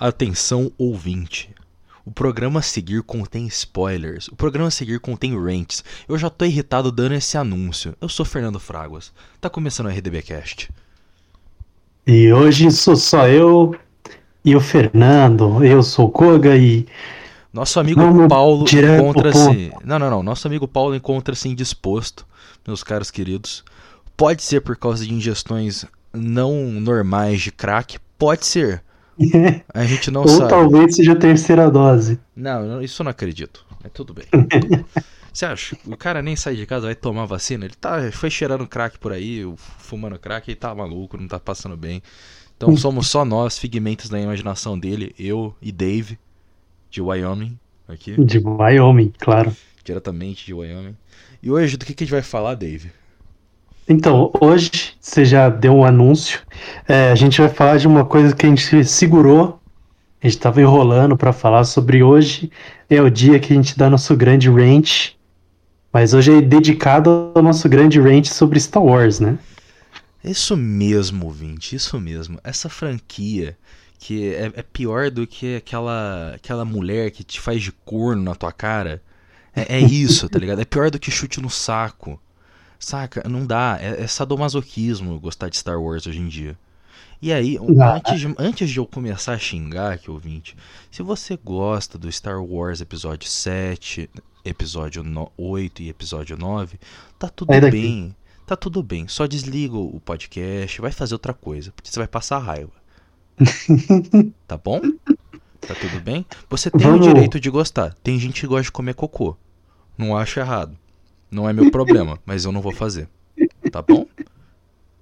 Atenção ouvinte. O programa a seguir contém spoilers. O programa a seguir contém rants. Eu já tô irritado dando esse anúncio. Eu sou Fernando Fraguas. Tá começando o RDBcast. E hoje sou só eu e o Fernando. Eu sou o Koga e Nosso amigo Vamos Paulo encontra-se. Não, não, não. Nosso amigo Paulo encontra-se indisposto, meus caros queridos. Pode ser por causa de ingestões não normais de crack. Pode ser. A gente não ou sabe. talvez seja a terceira dose. Não, não, isso eu não acredito. Mas tudo bem. Você acha? O cara nem sai de casa, vai tomar vacina. Ele tá, foi cheirando crack por aí, fumando crack e tá maluco, não tá passando bem. Então somos só nós, figmentos da imaginação dele, eu e Dave, de Wyoming, aqui, De Wyoming, claro. diretamente de Wyoming. E hoje, do que, que a gente vai falar, Dave? Então, hoje você já deu um anúncio. É, a gente vai falar de uma coisa que a gente segurou. A gente tava enrolando pra falar sobre hoje. É o dia que a gente dá nosso grande rant. Mas hoje é dedicado ao nosso grande rant sobre Star Wars, né? Isso mesmo, ouvinte, isso mesmo. Essa franquia que é, é pior do que aquela, aquela mulher que te faz de corno na tua cara. É, é isso, tá ligado? É pior do que chute no saco. Saca? Não dá. É, é sadomasoquismo gostar de Star Wars hoje em dia. E aí, antes de, antes de eu começar a xingar aqui, ouvinte, se você gosta do Star Wars episódio 7, episódio no- 8 e episódio 9, tá tudo daqui. bem. Tá tudo bem. Só desliga o podcast, vai fazer outra coisa, porque você vai passar raiva. tá bom? Tá tudo bem? Você tem Vamos- o direito de gostar. Tem gente que gosta de comer cocô. Não acho errado. Não é meu problema, mas eu não vou fazer. Tá bom?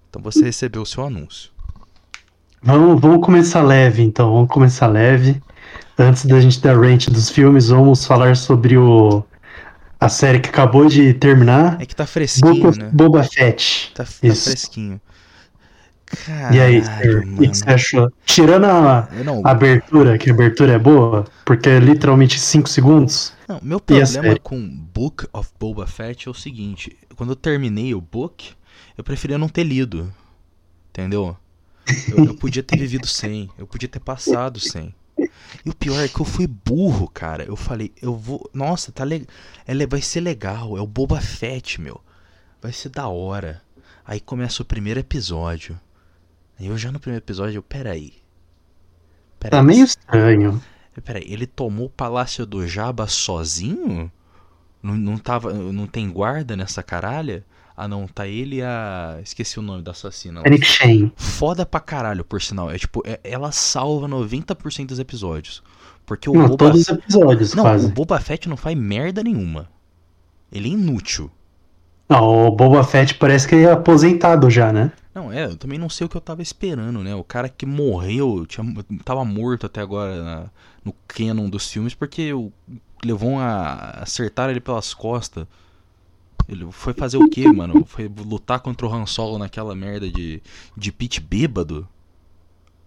Então você recebeu o seu anúncio. Vamos, vamos começar leve, então. Vamos começar leve. Antes da gente dar rant dos filmes, vamos falar sobre o a série que acabou de terminar. É que tá fresquinho, Boba, né? Boba Fett. Tá, tá fresquinho. E aí, Caralho, o que você achou? Tirando a Não, a abertura, que a abertura é boa, porque é literalmente 5 segundos. Não, meu E problema série? com Book of Boba Fett é o seguinte: quando eu terminei o book, eu preferia não ter lido. Entendeu? Eu, eu podia ter vivido sem, eu podia ter passado sem. E o pior é que eu fui burro, cara. Eu falei, eu vou. Nossa, tá legal. Vai ser legal. É o Boba Fett, meu. Vai ser da hora. Aí começa o primeiro episódio. Aí eu já no primeiro episódio, eu, peraí. Peraí. Tá meio estranho. Peraí, ele tomou o Palácio do Jabba sozinho? Não, não, tava, não tem guarda nessa caralha? Ah não, tá ele e a. Esqueci o nome da assassina. Fennec Shane. Foda pra caralho, por sinal. É tipo, é- ela salva 90% dos episódios. Porque o Não, Boba todos os episódios, Não, quase. o Boba Fett não faz merda nenhuma. Ele é inútil. Não, o Boba Fett parece que é aposentado já, né? Não, é, eu também não sei o que eu tava esperando, né? O cara que morreu, tinha, tava morto até agora na- no canon dos filmes, porque o, levou a acertar ele pelas costas. Ele foi fazer o quê, mano? Foi lutar contra o Han Solo naquela merda de, de pit bêbado?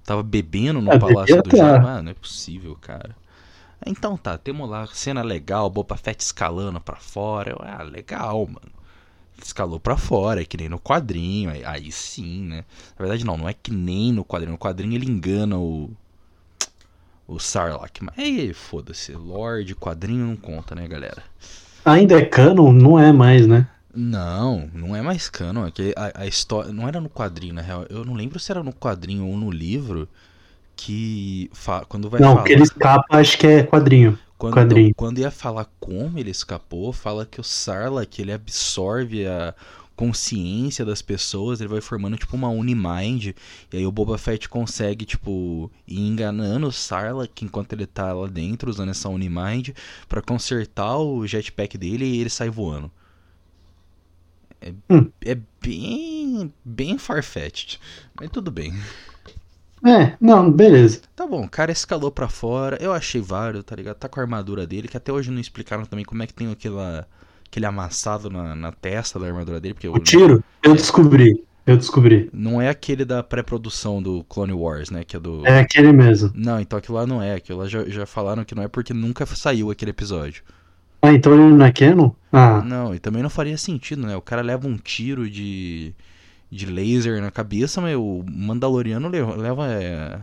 Tava bebendo no Ah, Palácio do tá. Jabba? Ah, não é possível, cara. Então tá, temos lá cena legal, Boba Fett escalando pra fora. Ah, legal, mano escalou pra fora, é que nem no quadrinho, aí, aí sim, né? Na verdade não, não é que nem no quadrinho. No quadrinho ele engana o o Sarlacc, mas aí foda-se, Lorde, quadrinho não conta, né, galera? Ainda é canon? Não é mais, né? Não, não é mais canon, é que a, a história não era no quadrinho, na real. Eu não lembro se era no quadrinho ou no livro que fa- quando vai não, falar que ele escapa, acho que é quadrinho. Quando, Quadrinho. quando ia falar como ele escapou, fala que o Sarlacc ele absorve a consciência das pessoas, ele vai formando tipo uma Unimind, e aí o Boba Fett consegue tipo ir enganando o Sarlacc enquanto ele tá lá dentro usando essa Unimind pra consertar o jetpack dele e ele sai voando. É, Hum. é bem bem farfetched, mas tudo bem. É, não, beleza. Tá bom, o cara escalou pra fora. Eu achei válido, tá ligado? Tá com a armadura dele, que até hoje não explicaram também como é que tem aquela, aquele amassado na, na testa da armadura dele. Porque O tiro, eu descobri. Eu descobri. não é aquele da pré-produção do Clone Wars, né? Que é do. É aquele mesmo. Não, então aquilo lá não é. Aquilo lá já, já falaram que não é porque nunca saiu aquele episódio. Ah, então ele não é canon? Ah, Não, e também não faria sentido, né? O cara leva um tiro de, de laser na cabeça, mas o Mandaloriano leva, leva é,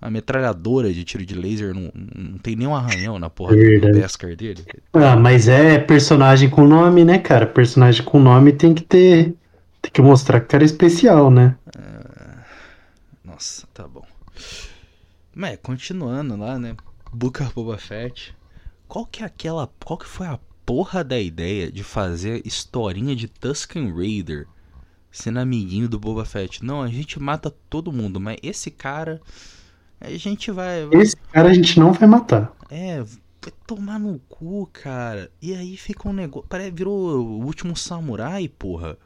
A metralhadora de tiro de laser não, não tem nenhum arranhão na porra É do verdade. Beskar dele. Ah, mas é personagem com nome, né, cara? Personagem com nome tem que ter. Tem que mostrar que o cara é especial, né? Nossa, tá bom. Mas continuando lá, né? Book of Boba Fett. Qual que é aquela. Qual que foi a porra da ideia de fazer historinha de Tusken Raider sendo amiguinho do Boba Fett? Não, a gente mata todo mundo, mas esse cara. A gente vai. vai- Esse cara a gente não vai matar. É, vai tomar no cu, cara. E aí fica um negócio. Parece virou o último samurai, porra.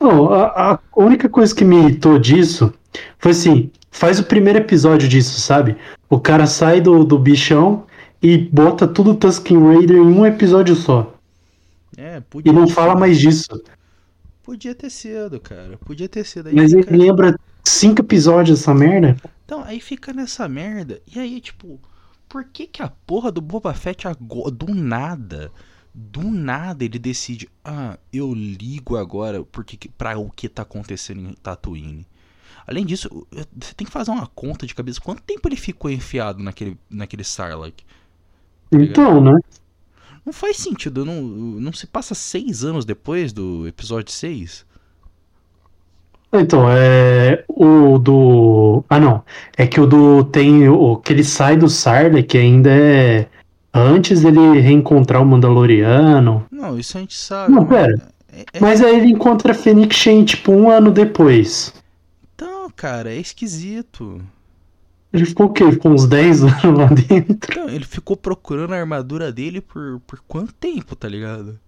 Não, a, a única coisa que me irritou disso foi assim: faz o primeiro episódio disso, sabe? O cara sai do, do bichão e bota tudo Tusken Raider em um episódio só. É, podia. E não fala mais disso. Podia ter sido, cara. Podia ter sido. Aí Mas ele lembra cinco episódios dessa merda? Então, aí fica nessa merda. E aí, tipo, por que que a porra do Boba Fett agora, do nada, do nada ele decide, ah, eu ligo agora porque, que- pra o que tá acontecendo em Tatooine. Além disso, você tem que fazer uma conta de cabeça. Quanto tempo ele ficou enfiado naquele, naquele Sarlacc? Então, né? Não faz sentido, não, não se passa seis anos depois do episódio 6? Então, é. O do. Ah, não. É que o do. Tem. O que ele sai do Sarlacc que ainda é. Antes dele reencontrar o Mandaloriano. Não, isso a gente sabe. Não, mas- pera. é- é- Mas aí ele encontra a Fennec Shen, tipo, um ano depois. Então, cara, é esquisito. Ele ficou o quê? Ficou uns 10 anos lá dentro. Então, ele ficou procurando a armadura dele por, por quanto tempo, tá ligado?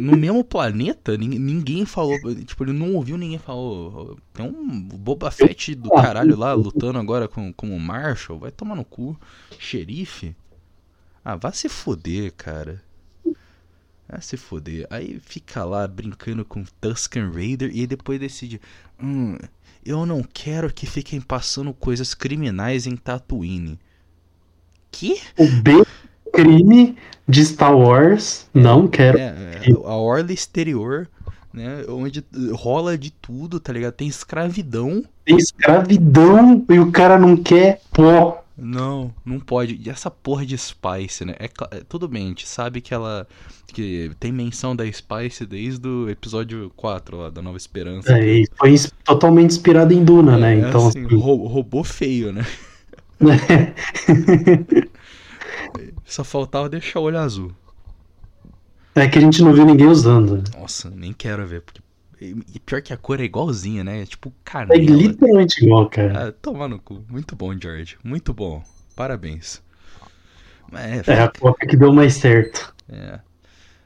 No mesmo planeta, nin- ninguém falou. Tipo, ele não ouviu ninguém falou. Tem um Boba Fett do caralho lá lutando agora com, com o Marshall. Vai tomar no cu. Xerife? Ah, vá se foder, cara. Vai se foder. Aí fica lá brincando com Tusken Raider e depois decide. Hum, eu não quero que fiquem passando coisas criminais em Tatooine. Que? O B crime de Star Wars. Não quero. É, é, a orla exterior, né? Onde rola de tudo, tá ligado? Tem escravidão. Tem escravidão e o cara não quer pó. Não, não pode. E essa porra de Spice, né? É, é, tudo bem, a gente sabe que ela. que tem menção da Spice desde o episódio 4 lá, da Nova Esperança. É, e foi totalmente inspirado em Duna, né? É, Então, assim, assim, roubou feio, né? Só faltava deixar o olho azul. é que a gente não viu ninguém usando. Nossa, nem quero ver. Porque... E pior que a cor é igualzinha, né? É tipo É canela. literalmente igual, cara. Ah, tomar no cu. Muito bom, George. Muito bom. Parabéns. Mas, É a cópia que deu mais certo. é.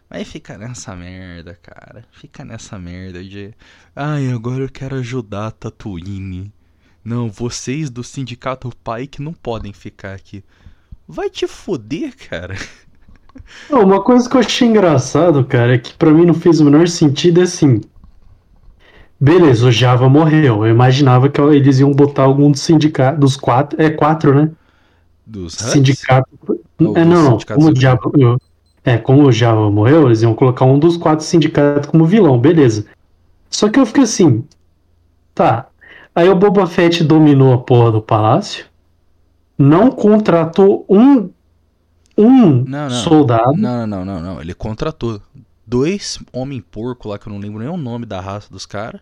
Mas fica nessa merda, cara. Fica nessa merda de. Ai, agora eu quero ajudar a Tatooine. Não, vocês do Sindicato Pike não podem ficar aqui. Vai te foder, cara. Não, Uma coisa que eu achei engraçado, cara, é que pra mim não fez o menor sentido é assim. Beleza, o Java morreu. Eu imaginava que eles iam botar algum dos sindicatos. Dos quatro. É quatro, né? Dos Huts? Sindicato. Ou É, não, não. sindicatos Como o Java, eu- é, como o Java morreu, eles iam colocar um dos quatro sindicatos como vilão, beleza. Só que eu fiquei assim. Tá. Aí o Boba Fett dominou a porra do palácio. Não contratou um. Um Não, não. soldado. Não, não, não, não, não. Ele contratou dois homem porco lá que eu não lembro nem o nome da raça dos caras.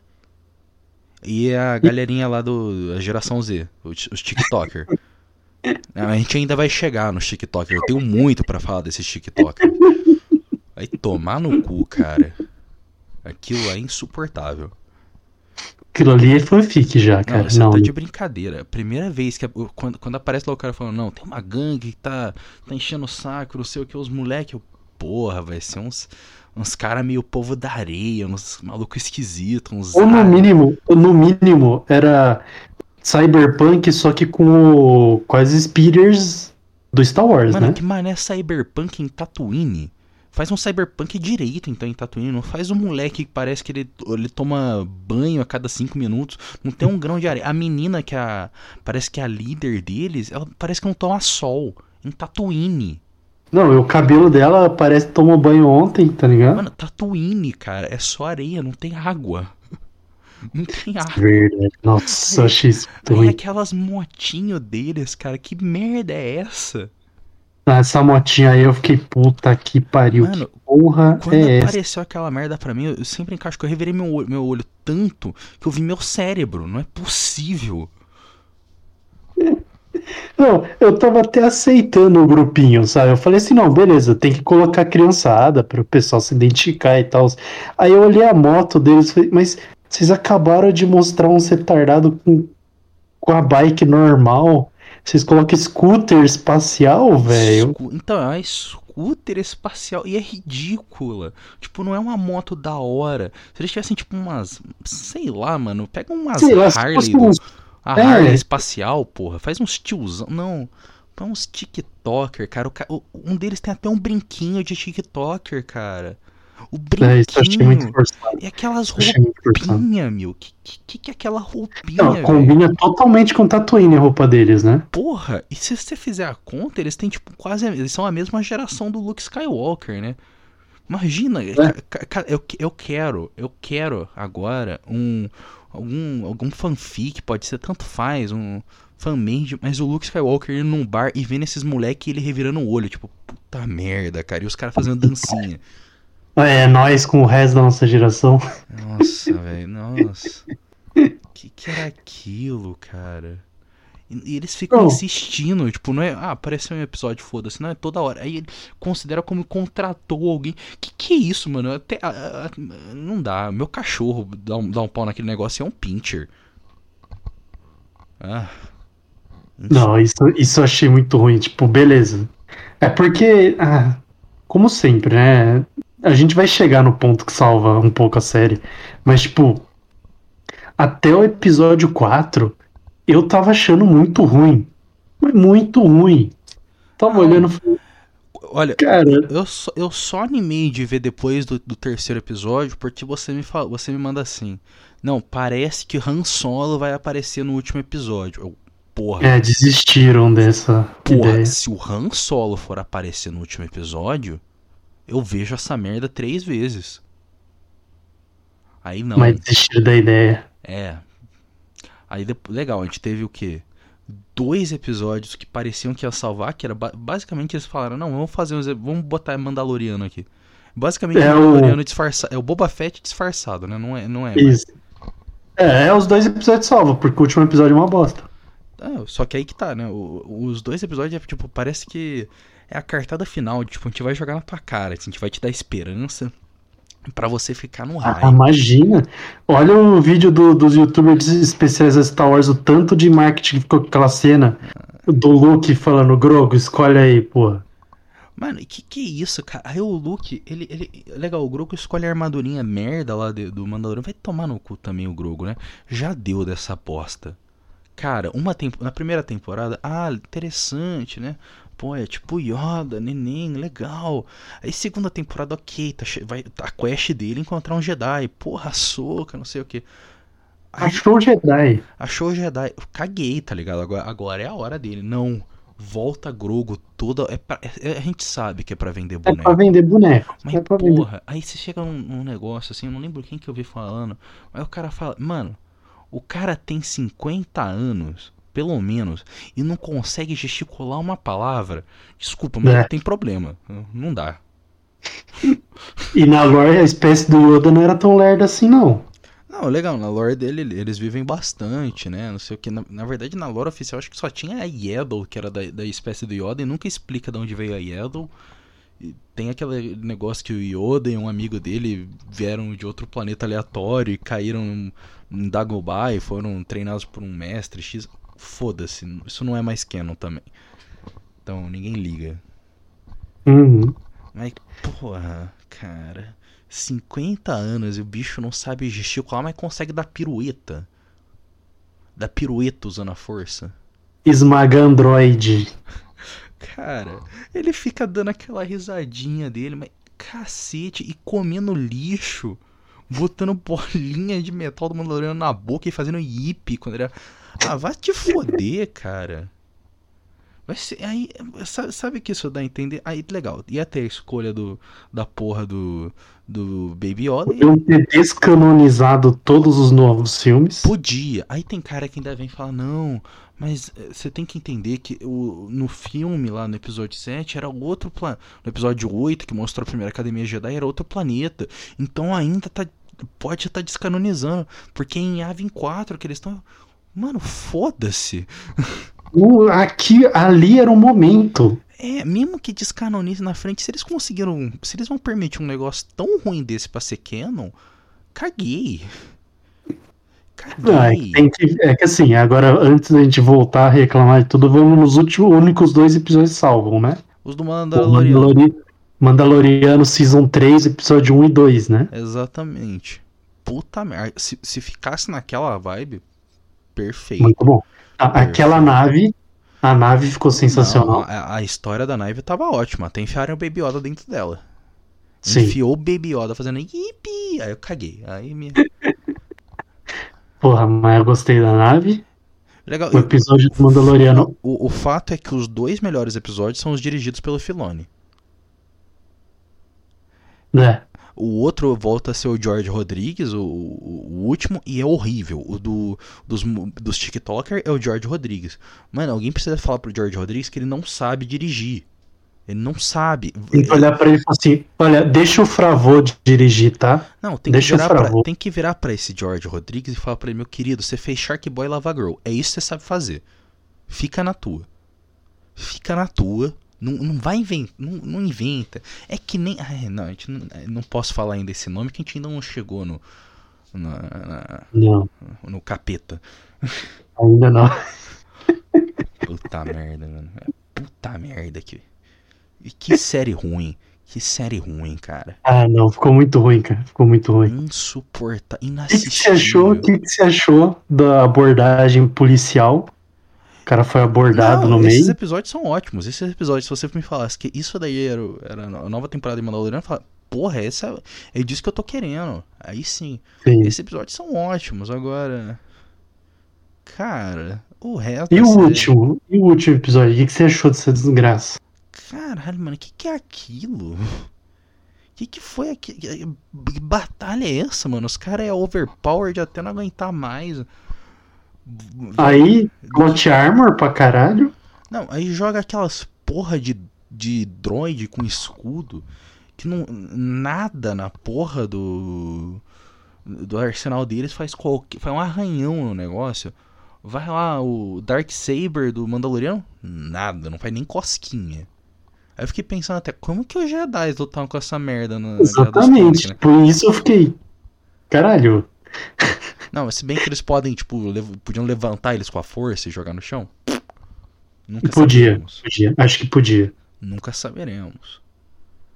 E a galerinha lá do a geração Z, os, os TikToker. A gente ainda vai chegar nos TikToker. Eu tenho muito pra falar desses TikToker. Vai tomar no cu, cara. Aquilo é insuportável. Aquilo ali é fanfic já, Não, cara. você Não, tá de brincadeira. Primeira vez que. Quando, quando aparece lá o cara falando, não, tem uma gangue que tá, tá enchendo o saco, não sei o que, os moleques. Porra, vai ser uns. Uns caras meio povo da areia, uns malucos esquisitos, uns. Ou no mínimo, ou no mínimo, era Cyberpunk, só que com, o, com as speeders do Star Wars, Mano, né? que mané cyberpunk em Tatooine? Faz um cyberpunk direito, então, em Tatooine. Não faz um moleque que parece que ele, ele toma banho a cada cinco minutos. Não tem um grão de areia. A menina que a. Parece que é a líder deles, ela parece que não toma sol. Em Tatooine. Não, e o cabelo dela parece que tomou banho ontem, tá ligado? Mano, Tatooine, cara, é só areia, não tem água. Não tem arco. Verdade. Nossa, Aí ruim. aquelas motinho deles, cara, que merda é essa? Ah, Essa motinha aí eu fiquei, puta que pariu. Mano, que porra Quando é essa? apareceu aquela merda pra mim, eu sempre encaixo que eu revirei meu olho, meu olho tanto que eu vi meu cérebro. Não é possível. Não, eu tava até aceitando o grupinho, sabe? Eu falei assim, não, beleza, tem que colocar criançada para o pessoal se identificar e tal. Aí eu olhei a moto deles e falei, mas vocês acabaram de mostrar uns retardados com, com a bike normal. Vocês colocam scooter espacial, velho? Então, é uma scooter espacial e é ridícula. Tipo, não é uma moto da hora. Se eles tivessem, tipo, umas. Sei lá, mano. Pega umas Sei lá, Harley. do- A é. Harley espacial, porra. Faz uns tiozão. Não. Põe uns TikToker, cara. O ca- o- Um deles tem até um brinquinho de TikToker, cara. O É, brinquinho. forçado. E aquelas roupinhas, meu. Que, que, que é aquela roupinha, Não, combina totalmente com Tatooine a roupa deles, né? Porra, e se você fizer a conta, eles têm tipo quase. Eles são a mesma geração do Luke Skywalker, né? Imagina, ca- eu, eu quero, eu quero agora um. Algum, algum fanfic, pode ser tanto faz, um fanmade, mas o Luke Skywalker indo num bar e vendo esses moleque e ele revirando o olho, tipo, puta merda, cara, e os caras fazendo dancinha. É, nós com o resto da nossa geração. Nossa, velho, nossa. Que que era aquilo, cara? E, eles ficam Não. insistindo, tipo, não é, ah, apareceu um episódio, foda-se, não é toda hora. Aí ele considera como contratou alguém. Que que é isso, mano? Até, a- a- não dá. Meu cachorro dá um, dá um pau naquele negócio é um pincher. Ah. Não, isso, isso eu achei muito ruim. Tipo, beleza. É porque, ah, como sempre, né? A gente vai chegar no ponto que salva um pouco a série. Mas, tipo, até o episódio 4, eu tava achando muito ruim. Mas muito ruim. Tava olhando Olha, cara, eu só, eu só animei de ver depois do, do terceiro episódio porque você me fala, você me manda assim. Não, parece que Han Solo vai aparecer no último episódio. Eu, porra, é, desistiram dessa porra, ideia. se o Han Solo for aparecer no último episódio, eu vejo essa merda três vezes. Aí não. Mas desistiram da ideia. É. Aí depois, legal, a gente teve o quê? Dois episódios que pareciam que ia salvar, que era ba- basicamente eles falaram, não, vamos fazer uns, vamos botar Mandaloriano aqui. Basicamente É o o- Mandaloriano disfarçado, é o Boba Fett disfarçado, né? Não é, não é. mas- Isso. É, é, os dois episódios salvam, porque o último episódio é uma bosta. Ah, só que aí que tá, né? O- os dois episódios é tipo, parece que é a cartada final, tipo, a gente vai jogar na tua cara, assim, a gente vai te dar esperança pra você ficar no Ah, raio. imagina. Olha o vídeo do- dos youtubers especiais da Star Wars, o tanto de marketing que ficou com aquela cena do Luke falando, Grogo, escolhe aí, pô. Mano, e que que é isso, cara? Aí o Luke, ele, ele. Legal, o Grogu escolhe a armadurinha merda lá de- do Mandaloriano. Vai tomar no cu também o Grogu, né? Já deu dessa aposta. Cara, uma tempo, na primeira temporada, ah, interessante, né? Pô, é tipo Yoda, neném, legal. Aí segunda temporada, ok, tá, vai, a quest dele encontrar um Jedi. Porra, soca, não sei o que. Achou o Jedi. Achou o Jedi. Eu caguei, tá ligado? Agora, agora é a hora dele. Não. Volta Grogo toda. É pra- é- a gente sabe que é pra vender É boneco. pra vender boneco. Mas é pra vender. porra, aí você chega num, num negócio assim, eu não lembro quem que eu vi falando. Mas o cara fala, mano, o cara tem 50 anos, pelo menos, e não consegue gesticular uma palavra. Desculpa, mas É. tem problema. Não dá. E na lore a espécie do Yoda não era tão lerda assim, não. Não, legal, na lore dele eles vivem bastante, né? Não sei o que. Na, na verdade, na lore oficial, acho que só tinha a Yaddle, que era da, da espécie do Yoda, e nunca explica de onde veio a Yaddle. E tem aquele negócio que o Yoda e um amigo dele vieram de outro planeta aleatório e caíram em Dagobah e foram treinados por um mestre X. Foda-se, isso não é mais canon também. Então ninguém liga. Uhum. Mas, porra, cara. 50 anos e o bicho não sabe gesticular, mas consegue dar pirueta. Dar pirueta usando a força. Esmaga Android. Cara, ele fica dando aquela risadinha dele, mas cacete, e comendo lixo. Botando bolinha de metal do Mandaloriano na boca e fazendo hippie quando ele. Ah, vai te foder, cara. Vai ser, aí, sabe, sabe que isso dá a entender? Aí, legal, ia ter a escolha do, da porra do, do Baby Yoda. Podiam ter descanonizado todos os novos filmes. Podia. Aí tem cara que ainda vem falar, não, mas eh, você tem que entender que o, no filme lá no episódio 7 era outro planeta. No episódio 8, que mostrou a primeira Academia Jedi, era outro planeta. Então ainda tá. Pode estar tá descanonizando. Porque em Avin 4 que eles estão. Mano, foda-se. Aqui, ali era o momento. É, mesmo que descanonize na frente, se eles conseguiram. Se eles vão permitir um negócio tão ruim desse pra ser canon, caguei. Caguei. Ah, é, que, é que assim, agora antes da gente voltar a reclamar de tudo, vamos nos últimos únicos dois episódios salvam, né? Os do Mandaloriano. Mandalori... Mandaloriano Season 3, episódio 1 e 2, né? Exatamente. Puta merda. Se, se ficasse naquela vibe, perfeito. Muito bom. Aquela nave, a nave ficou sensacional. Não, a, a, história da nave tava ótima. Até enfiaram o Baby Yoda dentro dela. Sim. Enfiou o Baby Yoda fazendo yippee. Aí eu caguei. Aí me... Porra, mas eu gostei da nave. Legal. O episódio do Mandaloriano. O, o fato é que os dois melhores episódios são os dirigidos pelo Filoni. É. O outro volta a ser o George Rodrigues, o, o, último, e é horrível. O do, dos, dos TikToker é o George Rodrigues. Mano, alguém precisa falar pro George Rodrigues que ele não sabe dirigir. Ele não sabe. Tem que olhar pra ele e falar assim: olha, deixa o Fravô dirigir, tá? Não, tem deixa que, virar pra, tem que virar pra esse George Rodrigues e falar pra ele: meu querido, você fez Shark Boy Lava Girl. É isso que você sabe fazer. Fica na tua. Fica na tua. Não, não vai inventar. Não, não, inventa. É que nem. Ai, não, a gente não, não posso falar ainda esse nome que a gente ainda não chegou no. Na, na, não. No capeta. Ainda não. Puta merda, mano. Puta merda que. Que série ruim. Que série ruim, cara. Ah, não, ficou muito ruim, cara. Ficou muito ruim. Insuportável. Inassistível. O que, que, você achou? O que, que você achou da abordagem policial? O cara foi abordado não, no esses meio. Esses episódios são ótimos. Esses episódios, se você me falasse que isso daí era, era a nova temporada de Mandalorian, eu falar, porra, essa é disso que eu tô querendo. Aí sim. sim. Esses episódios são ótimos. Agora. Cara, o resto. E o série... último? E o último episódio? O que, que você achou dessa desgraça? Caralho, mano, o que, que é aquilo? O que, que foi aquilo? Que batalha é essa, mano? Os caras é overpowered até não aguentar mais. Aí, Got Armor pra caralho. Não, aí joga aquelas porra de, de droid com escudo. Que não. Nada na porra do. Do arsenal deles faz qualquer. Faz um arranhão no negócio. Vai lá, o Dark Saber do Mandaloriano? Nada, não faz nem cosquinha. Aí eu fiquei pensando até, como que os Jedi lutaram com essa merda na Exatamente, né? por isso eu fiquei. Caralho. Não, se bem que eles podem, tipo, lev podiam levantar eles com a força e jogar no chão. Nunca podia, saberemos. podia, acho que podia. Nunca saberemos.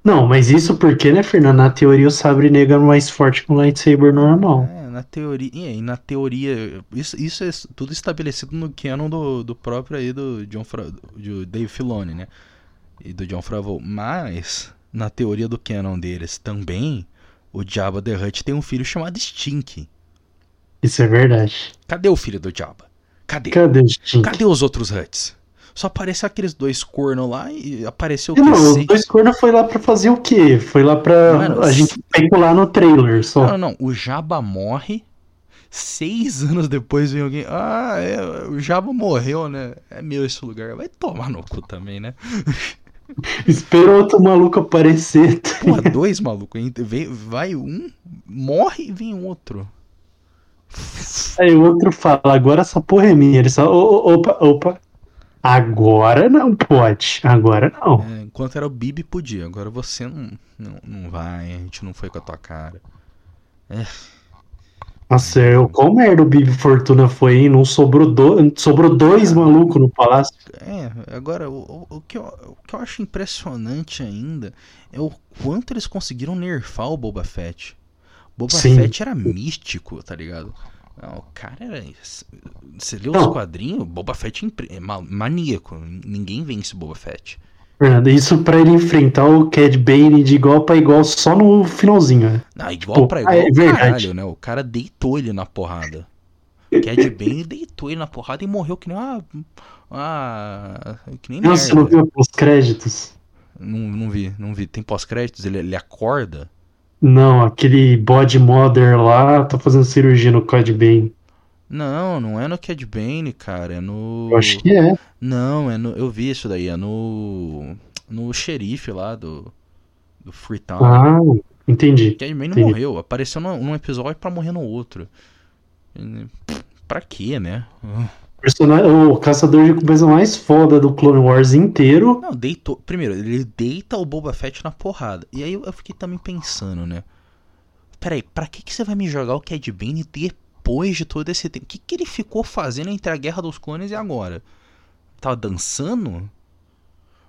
Não, mas isso porque, né, Fernando? Na teoria o sabre negro é mais forte que um lightsaber normal. É, na teoria. E na teoria. Isso, isso é tudo estabelecido no canon do, do próprio aí do John Fra, do Dave Filoni, né? E do John Favreau. Mas, na teoria do canon deles também, o Jabba the Hutt tem um filho chamado Stink. Isso é verdade. Cadê o filho do Jabba? Cadê? Cadê? Cadê os outros Hutts? Só apareceu aqueles dois cornos lá e apareceu o? Não, os dois cornos foi lá pra fazer o quê? Foi lá pra Mano, a gente especular no trailer só. Não, não, o Jabba morre. Seis anos depois vem alguém. Ah, é, o Jabba morreu, né? É meu esse lugar. Vai tomar no cu também, né? Espera outro maluco aparecer. Tá Pô, dois malucos. Vai um, morre e vem outro. Aí o outro fala, agora essa porra é minha. Ele só, opa, opa. Agora não pode. Agora não. É, enquanto era o Bibi, podia. Agora você não, não, não vai. A gente não foi com a tua cara. É. Nossa, eu, qual merda o Bibi Fortuna foi, hein? Não sobrou, do, sobrou dois malucos no palácio. É, agora, o, o, que eu, o que eu acho impressionante ainda é o quanto eles conseguiram nerfar o Boba Fett. Boba Sim. Fett era místico, tá ligado? Não, o cara era. Você leu os quadrinhos? Boba Fett é maníaco. Ninguém vence Boba Fett. Fernando, isso pra ele enfrentar o Cad Bane de igual pra igual só no finalzinho. Né? Não, igual tipo, pra igual, é verdade. caralho, né? O cara deitou ele na porrada. Cad Bane deitou ele na porrada e morreu que nem uma. uma que nem Nossa, você não merda. viu os créditos? Não, não vi, não vi. Tem pós-créditos, ele, ele acorda. Não, aquele body mother lá tá fazendo cirurgia no Cad Bane. Não, não é no Cad Bane, cara. É no. Eu acho que é. Não, é no. Eu vi isso daí, é no. No xerife lá do. Do Freetown. Ah, entendi. Cad Bane entendi. morreu. Apareceu num, num episódio pra morrer no outro. Pra quê, né? Personagem, o caçador de recompensa mais foda do Clone Wars inteiro. Não, deitou. Primeiro, ele deita o Boba Fett na porrada. E aí eu fiquei também pensando, né? Peraí, pra que, que você vai me jogar o Cad Bane depois de todo esse tempo? O que, que ele ficou fazendo entre a Guerra dos Clones e agora? Tava dançando?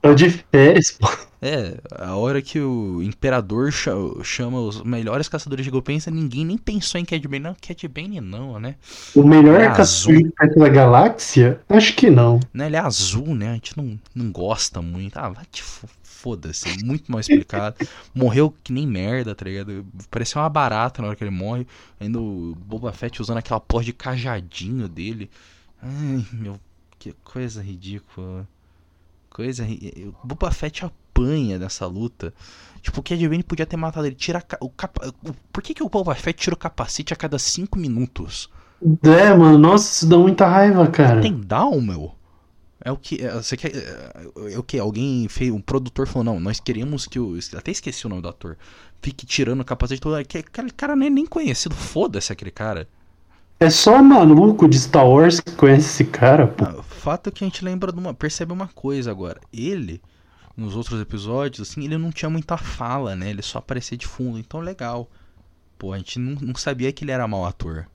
Tá de férias, pô. É, a hora que o Imperador cha- chama os melhores caçadores de recompensa, ninguém nem pensou em Cad Bane. Não, Cad Bane não, né? O melhor É caçador da galáxia? Acho que não. Né, Ele é azul, né? A gente não, não gosta muito. Ah, vai te fo- foda-se. Muito mal explicado. Morreu que nem merda, tá ligado? Parecia uma barata na hora que ele morre. Ainda o Boba Fett usando aquela porra de cajadinho dele. Ai, meu, que coisa ridícula. Coisa O Boba Fett apanha nessa luta. Tipo, o Cad Bane podia ter matado ele. Tira o capa... Por que, que o Boba Fett tira o capacete a cada 5 minutos? É, mano, nossa, isso dá muita raiva, cara. Tem down, meu? É o que. é, Você quer. É, é o que? Alguém fez. Um produtor falou: não, nós queremos que o. Até esqueci o nome do ator. Fique tirando o capacete todo. Que- Aquele cara nem, nem conhecido. Foda-se aquele cara. É só maluco de Star Wars que conhece esse cara, pô. Ah, fato é que a gente lembra de uma. Percebe uma coisa agora. Ele, nos outros episódios, assim, ele não tinha muita fala, né? Ele só aparecia de fundo. Então, legal. Pô, a gente não, não sabia que ele era mau ator.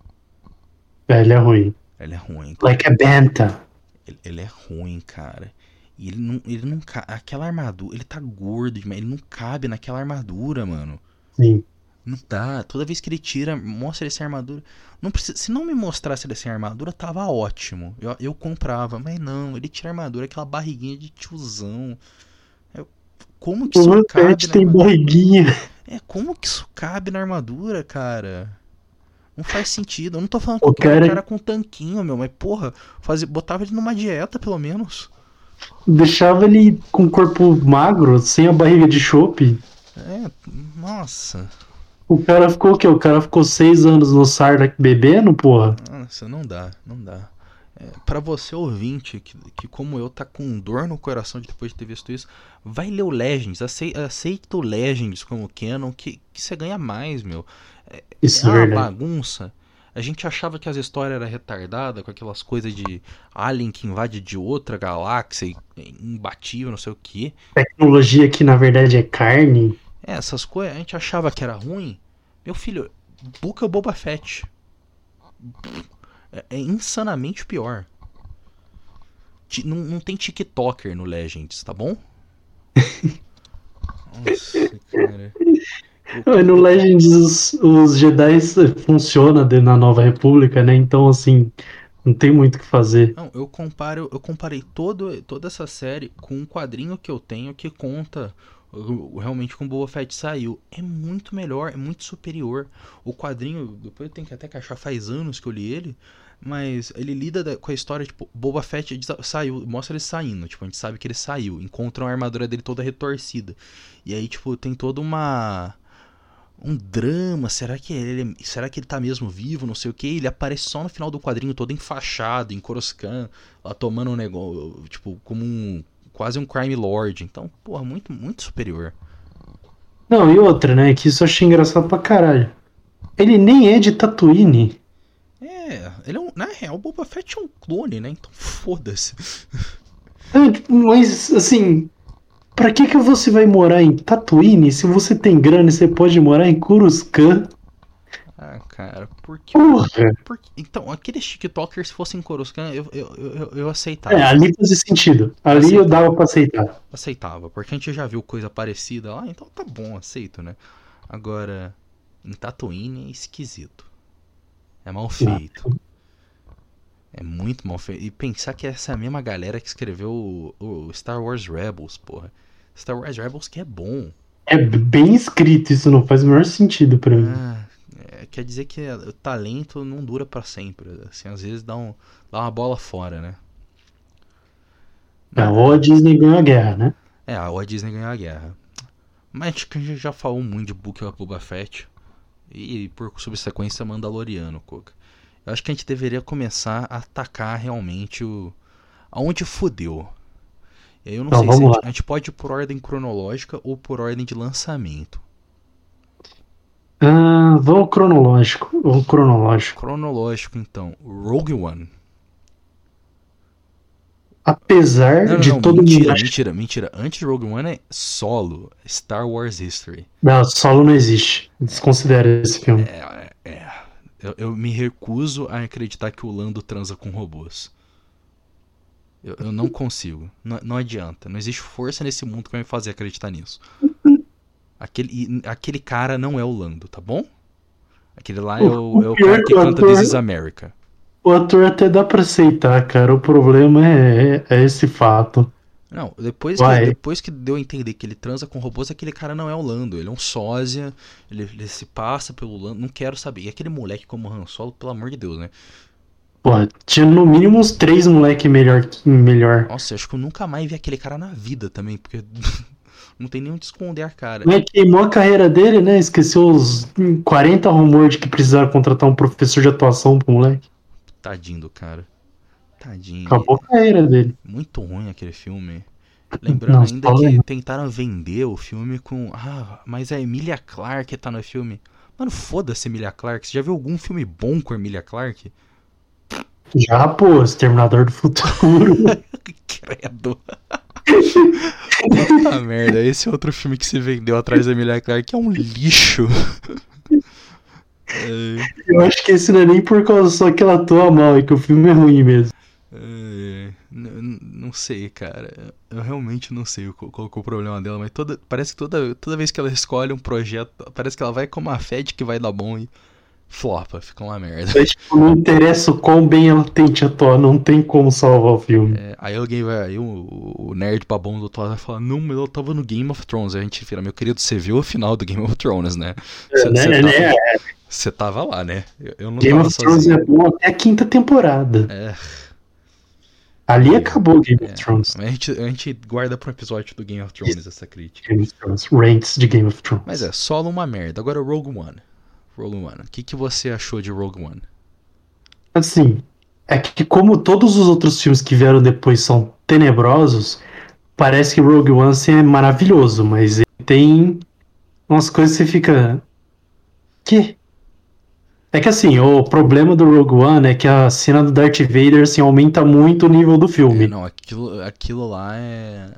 É, ele é ruim. Ele é ruim. Like a Banta. Ele, ele é ruim, cara. E ele não, ele não ca- Aquela armadura. Ele tá gordo demais. Ele não cabe naquela armadura, mano. Sim. Não dá. Toda vez que ele tira, mostra ele sem armadura. Não precisa, se não me mostrasse ele sem armadura, tava ótimo. Eu, eu comprava. Mas não, ele tira a armadura, aquela barriguinha de tiozão. Eu- como que O isso cabe tem armadura? barriguinha. É, como que isso cabe na armadura, cara? Não faz sentido. Eu não tô falando O que eu quero um cara- cara com tanquinho, meu. Mas, porra, fazia, botava ele numa dieta, pelo menos. Deixava ele com o corpo magro, sem a barriga de chope. É, nossa. O cara ficou o quê? O cara ficou seis anos no Sarlacc bebendo, porra? Nossa, não dá, não dá. É, para você ouvinte que, que, como eu, tá com dor no coração de depois de ter visto isso, vai ler o Legends, acei- aceita o Legends como canon, que, que você ganha mais, meu. Isso é é uma verdade. bagunça. A gente achava que as histórias eram retardadas, com aquelas coisas de alien que invade de outra galáxia, imbatível, não sei o que. Tecnologia que na verdade é carne. É, essas coisas, a gente achava que era ruim. Meu filho, buca Boba Fett. É, é insanamente pior. Não, não tem TikToker no Legends, tá bom? Nossa, cara. No Legends os, os Jedi funcionam de- na Nova República, né? Então, assim, não tem muito o que fazer. Não, eu comparo, eu comparei todo, toda essa série com um quadrinho que eu tenho que conta realmente como o Boba Fett saiu. É muito melhor, é muito superior. O quadrinho, depois eu tenho que até achar, faz anos que eu li ele, mas ele lida da- com a história, tipo, Boba Fett sa- saiu, mostra ele saindo, tipo, a gente sabe que ele saiu, encontram a armadura dele toda retorcida. E aí, tipo, tem toda uma um drama, será que ele será que ele tá mesmo vivo, não sei o que, ele aparece só no final do quadrinho todo enfaixado, em Coruscant, lá tomando um negócio, tipo, como um quase um crime lord. Então, porra, muito muito superior. Não, e outra, né? Que isso eu achei engraçado pra caralho. Ele nem é de Tatooine. É, ele é um, na real, o Boba Fett é um clone, né? Então, foda-se. Ah, Mas, assim, pra que que você vai morar em Tatooine se você tem grana e você pode morar em Coruscant? Ah, cara, por que Porra! por que- então, aqueles TikTokers se fossem Coruscant, eu eu, eu, eu aceitava. É, ali fazia sentido. Ali eu dava pra aceitar. aceitava, porque a gente já viu coisa parecida lá, então tá bom, aceito, né? Agora, em Tatooine é esquisito. É mal feito. É muito mal feito. E pensar que essa é a mesma galera que escreveu o, o Star Wars Rebels, porra. Star Wars Rebels que é bom. É bem escrito, isso não faz o menor sentido pra mim. Ah, quer dizer que o talento não dura para sempre. Assim, às vezes dá, um, dá uma bola fora, né? É, ou a Disney ganhou a guerra, né? É, ou a Disney ganhou a guerra. Mas acho que a gente já falou muito de Book of Boba Fett. E por subsequência Mandaloriano, Coca. Eu acho que a gente deveria começar a atacar realmente o. aonde fudeu. E aí eu não Então, sei se a gente, a gente pode ir por ordem cronológica ou por ordem de lançamento. Ah, vamos cronológico. Vamos cronológico. Cronológico, então. Rogue One. Apesar Não, não, de não, todo mentira, mundo. mentira, mentira. Antes de Rogue One é solo. Star Wars History. Não, solo não existe. Desconsidera esse filme. É, é. Eu, eu me recuso a acreditar que o Lando transa com robôs. Eu, eu não consigo. Não, não adianta. Não existe força nesse mundo que vai me fazer acreditar nisso. Aquele, aquele cara não é o Lando, tá bom? Aquele lá é o, é o cara que canta This is America. O ator até dá pra aceitar, cara. O problema é, é esse fato. Não, depois que, depois que deu a entender que ele transa com robôs, aquele cara não é o Lando. Ele é um sósia, ele, ele se passa pelo Lando. Não quero saber. E aquele moleque como Han Solo, pelo amor de Deus, né? Pô, tinha no mínimo uns três moleque melhor. melhor. Nossa, acho que eu nunca mais vi aquele cara na vida também, porque não tem nem onde esconder a cara. Mas queimou a carreira dele, né? Esqueceu os 40 rumores de que precisaram contratar um professor de atuação pro moleque. Tadinho do cara. Tadinho. Acabou a carreira dele. Muito ruim aquele filme. Lembrando ainda que lembra. tentaram vender o filme com. Ah, mas a Emilia Clarke tá no filme. Mano, foda-se Emilia Clarke. Você já viu algum filme bom com a Emilia Clarke? Já, pô, Exterminador do Futuro. Credo. Puta merda, esse é outro filme que se vendeu atrás da Emilia Clarke, que é um lixo. É, Eu acho que esse não é nem por causa só que ela atua mal, é que o filme é ruim mesmo. é, não sei, cara. Eu realmente não sei qual, qual que é o problema dela, mas toda, parece que toda, toda vez que ela escolhe um projeto, parece que ela vai com uma fé de que vai dar bom e flopa, fica uma merda. Mas, tipo, não interessa o quão bem ela tente atuar, não tem como salvar o filme. É, aí alguém vai, aí o, o nerd babão do outro lado vai falar, não, mas ela tava no Game of Thrones. Aí a gente vira, meu querido, você viu o final do Game of Thrones, né? Você né, você né? tava, você tava lá, né? Eu, eu não Game of Thrones sozinho. é bom até a quinta temporada. É, Ali acabou Game é. of Thrones. Mas a gente, a gente guarda pro episódio do Game of Thrones essa crítica. Game of Thrones. Ranks de Game of Thrones. Mas é, solo uma merda. Agora Rogue One. Rogue One. O que, que você achou de Rogue One? Assim, é que como todos os outros filmes que vieram depois são tenebrosos, parece que Rogue One assim, é maravilhoso, mas ele tem umas coisas que você fica. Que? É que assim, o problema do Rogue One é que a cena do Darth Vader assim, aumenta muito o nível do É, filme. não, aquilo, aquilo lá é.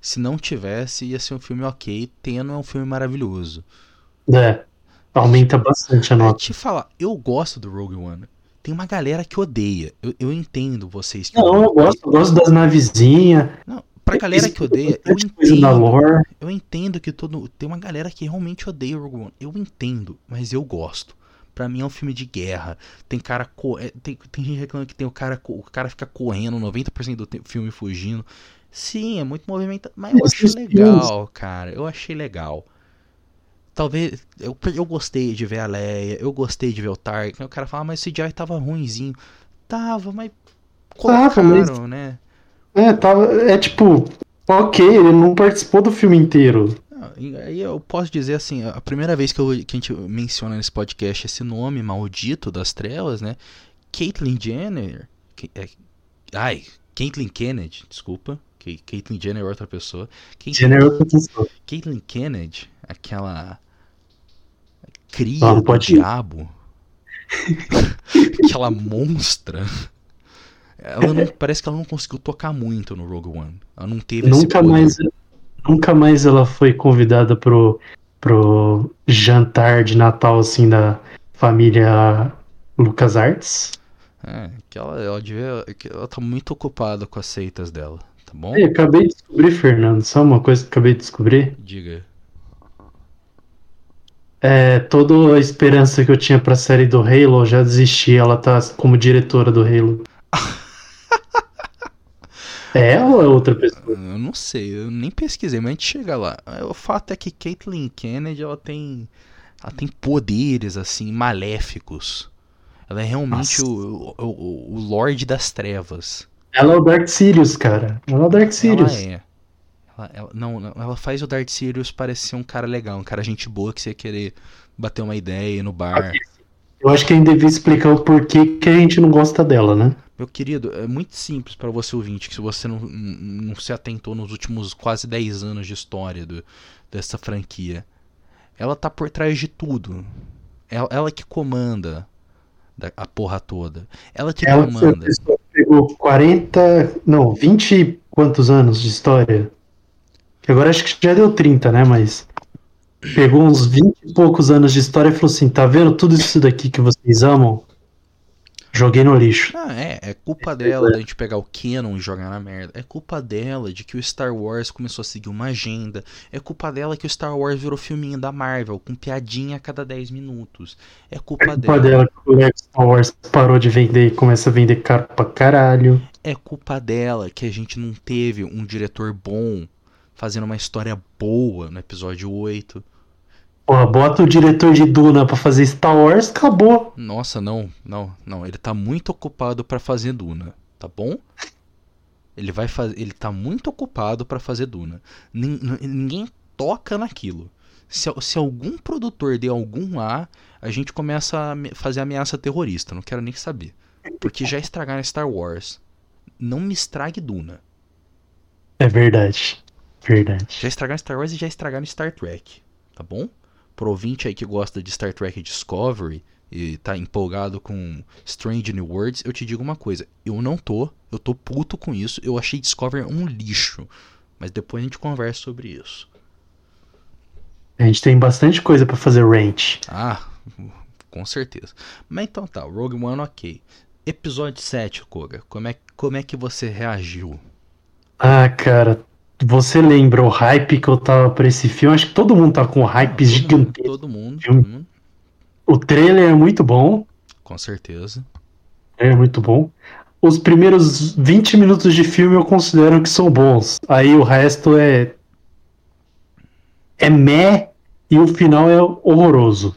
Se não tivesse, ia ser um filme ok. Tendo é um filme maravilhoso. É, aumenta bastante a nota. te falar, eu gosto do Rogue One. Tem uma galera que odeia. Eu, eu entendo vocês que Não, eu gosto, eu gosto das navezinhas. Não, pra galera que odeia, eu entendo. Eu entendo que todo. Tem uma galera que realmente odeia o Rogue One. Eu entendo, mas eu gosto. Pra mim é um filme de guerra. Tem cara. Co... é, Tem, tem gente reclamando que tem o cara. O cara fica correndo 90% do filme fugindo. Sim, é muito movimentado. Mas eu achei legal, cara. Eu achei legal. Talvez. Eu, eu gostei de ver a Leia. Eu gostei de ver o Tarkin. O cara fala, ah, mas esse CGI tava ruinzinho. Tava, mas. Tava, Colocaram, mas- né? É, tava, é tipo, ok, ele não participou do filme inteiro. E Aí eu posso dizer assim, a primeira vez que, eu- que a gente menciona nesse podcast esse nome maldito das trevas, né? Caitlyn Jenner. que- é- ai, Caitlyn Kennedy, desculpa. Ca- Caitlyn Jenner é outra pessoa. Caitlyn, Gênero é outra pessoa. Caitlyn Kennedy, aquela cria Não, do diabo. aquela monstra. Ela não, parece que ela não conseguiu tocar muito no Rogue One. Ela não teve Nunca mais, nunca mais ela foi convidada pro, pro jantar de Natal, assim, da família Lucas Arts. É, que ela, ela devia. que ela tá muito ocupada com as seitas dela, tá bom? Ei, acabei de descobrir, Fernando, só uma coisa que acabei de descobrir. Diga. É, toda a esperança que eu tinha pra série do Halo, eu já desisti, ela tá como diretora do Halo. É ela ou é outra pessoa? Eu não sei, eu nem pesquisei, mas a gente chega lá. O fato é que Caitlyn Kennedy, ela tem Ela tem poderes, assim, maléficos. Ela é realmente o, o, o, o Lorde das Trevas. Ela é o Dark Sirius, cara. Ela é o Dark Sirius. Ela é. Ela, ela, não, ela faz o Darth Sirius parecer um cara legal, um cara gente boa que você ia querer bater uma ideia no bar. Eu acho que a gente devia explicar o porquê que a gente não gosta dela, né? Meu querido, é muito simples para você ouvinte, que se você não, não se atentou nos últimos quase 10 anos de história do, dessa franquia. Ela tá por trás de tudo. Ela, ela que comanda a porra toda. Ela que ela comanda. Pegou 40, não, 20 quantos anos de história? Que agora acho que já deu 30, né? Mas pegou uns 20 e poucos anos de história e falou assim: tá vendo tudo isso daqui que vocês amam? Joguei no lixo. Ah, é. É culpa dela da gente pegar o Canon e jogar na merda. É culpa dela de que o Star Wars começou a seguir uma agenda. É culpa dela que o Star Wars virou filminho da Marvel, com piadinha a cada 10 minutos. É culpa, é culpa dela. dela que o Star Wars parou de vender e começa a vender caro pra caralho. É culpa dela que a gente não teve um diretor bom fazendo uma história boa no episódio 8. Porra, bota o diretor de Duna pra fazer Star Wars, acabou. Nossa, não, não, não. Ele tá muito ocupado para fazer Duna, tá bom? Ele vai fazer. Ele tá muito ocupado para fazer Duna. Ninguém toca naquilo. Se, se algum produtor der algum A, a gente começa a fazer ameaça terrorista. Não quero nem saber. Porque já estragaram Star Wars. Não me estrague Duna. É verdade. Verdade. Já estragaram Star Wars e já estragaram Star Trek. Tá bom? pro ouvinte aí que gosta de Star Trek Discovery e tá empolgado com Strange New Worlds, eu te digo uma coisa, eu não tô, eu tô puto com isso, eu achei Discovery um lixo, mas depois a gente conversa sobre isso. A gente tem bastante coisa para fazer range. Ah, com certeza. Mas então tá, Rogue One ok. Episódio 7, Koga, como é, como é que você reagiu? Ah, cara, você lembra o hype que eu tava pra esse filme? Acho que todo mundo tá com hype todo gigantesco. Mundo, todo mundo, todo mundo. O trailer é muito bom. Com certeza. É muito bom. Os primeiros 20 minutos de filme eu considero que são bons. Aí o resto é. É meh e o final é horroroso.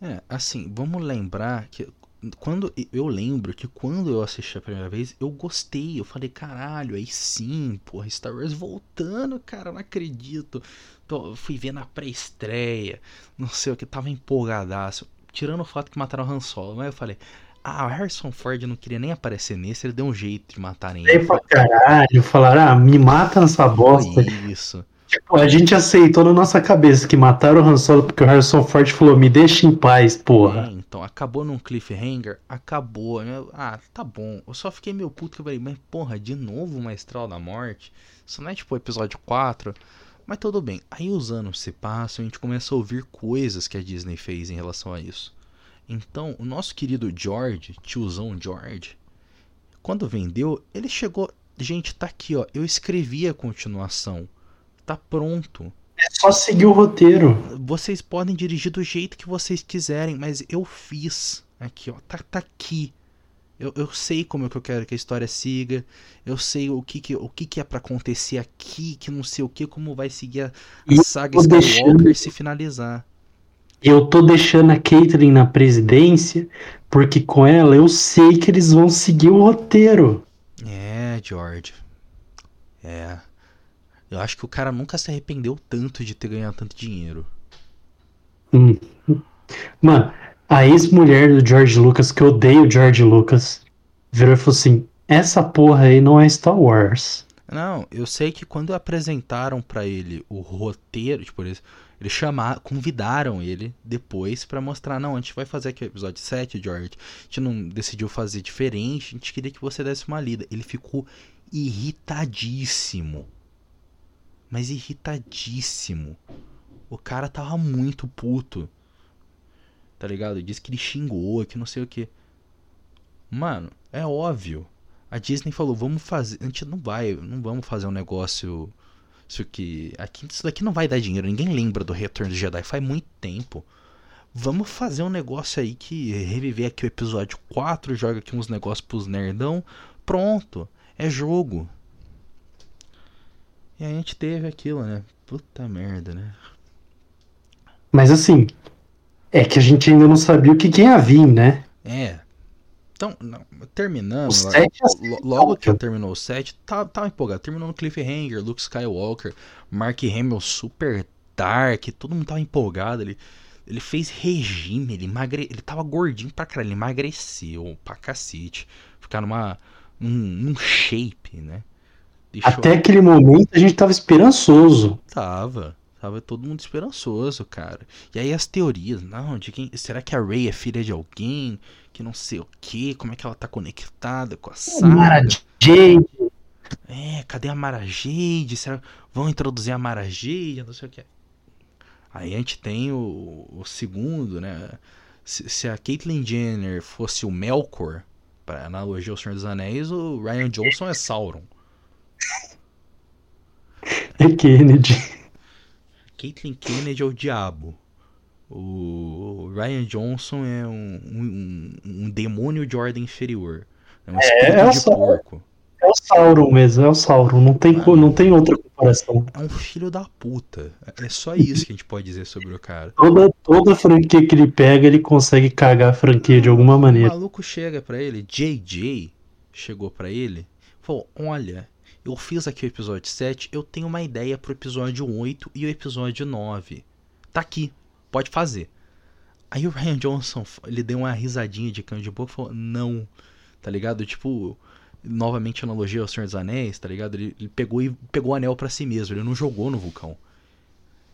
É, assim, vamos lembrar que quando eu lembro que quando eu assisti a primeira vez, eu gostei. Eu falei, caralho, aí sim, porra, Star Wars voltando, cara, não acredito. Tô, fui ver na pré-estreia, não sei o que, tava empolgadaço. Tirando o fato que mataram o Han Solo, mas eu falei, ah, o Harrison Ford não queria nem aparecer nesse, ele deu um jeito de matarem ele. Aí pra caralho, falaram, ah, me mata nessa bosta. Isso. Tipo, a gente aceitou na nossa cabeça que mataram o Han Solo porque o Harrison Ford falou, me deixa em paz, porra. É, então, acabou num cliffhanger? Acabou. Ah, tá bom. Eu só fiquei meio puto que eu falei, mas porra, de novo uma Estrela da Morte? Isso não é tipo episódio 4? Mas tudo bem. Aí os anos se passam e a gente começa a ouvir coisas que a Disney fez em relação a isso. Então, o nosso querido George, tiozão George, quando vendeu, ele chegou. Gente, tá aqui, ó. Eu escrevi a continuação. Tá pronto. É só seguir o roteiro. Vocês podem dirigir do jeito que vocês quiserem, mas eu fiz. Aqui, ó. Tá, tá aqui. Eu, eu sei como é que eu quero que a história siga. Eu sei o que, que, o que, que é para acontecer aqui, que não sei o que, como vai seguir a, a saga Skywalker deixando... se finalizar. Eu tô deixando a Caitlyn na presidência, porque com ela eu sei que eles vão seguir o roteiro. É, George. É. Eu acho que o cara nunca se arrependeu tanto de ter ganhado tanto dinheiro. Hum. Mano, a ex-mulher do George Lucas, que odeia o George Lucas, virou e falou assim: essa porra aí não é Star Wars. Não, eu sei que quando apresentaram para ele o roteiro, tipo, eles, eles chamaram, convidaram ele depois para mostrar, não, a gente vai fazer aqui o episódio 7, George. A gente não decidiu fazer diferente, a gente queria que você desse uma lida. Ele ficou irritadíssimo mas irritadíssimo. O cara tava muito puto. Tá ligado? Diz que ele xingou, que não sei o que. Mano, é óbvio. A Disney falou, vamos fazer. A gente não vai, não vamos fazer um negócio. Isso que. Aqui, isso daqui não vai dar dinheiro. Ninguém lembra do Retorno do Jedi. Faz muito tempo. Vamos fazer um negócio aí que reviver aqui o episódio 4, joga aqui uns negócios pros nerdão. Pronto. É jogo. E a gente teve aquilo, né? Puta merda, né? Mas assim, É que a gente ainda não sabia o que, que ia vir, né? É. Então, não, terminando, O lá- sete é lo- logo que terminou o 7, tava, tava empolgado. Terminou no Cliffhanger, Luke Skywalker, Mark Hamill super dark, todo mundo tava empolgado. Ele, ele fez regime, ele, emagre, ele tava gordinho pra caralho, ele emagreceu pra cacete. Ficar numa, num, num shape, né? Deixou- Até aquele momento a gente tava esperançoso. Tava. Tava todo mundo esperançoso, cara. E aí as teorias, não, de quem. Será que a Ray é filha de alguém? Que não sei o que, como é que ela tá conectada com a Mara Sarah? Jade. É, cadê a Mara Jade? Será vão introduzir a Mara Jade? Não sei o que. Aí a gente tem o, o segundo, né? Se, se a Caitlyn Jenner fosse o Melkor, para analogia ao Senhor dos Anéis, o Ryan Johnson é Sauron. É Kennedy. Caitlyn Kennedy é o diabo. O Ryan Johnson é um, um, um demônio de ordem inferior. É um espírito é de só- porco. É o Sauron mesmo, é o Sauron. Não tem, co- não tem outra comparação. É um filho da puta. É só isso que a gente pode dizer sobre o cara. Toda, toda franquia que ele pega, ele consegue cagar a franquia de alguma O maneira. maluco chega pra ele, JJ chegou pra ele, falou: Olha, eu fiz aqui o episódio 7, eu tenho uma ideia pro episódio 8 e o episódio 9. Tá aqui, pode fazer. Aí o Ryan Johnson, ele deu uma risadinha de canto de boca e falou: Não, tá ligado? Tipo, novamente analogia ao Senhor dos Anéis, tá ligado? Ele, ele pegou e pegou o anel pra si mesmo, ele não jogou no vulcão.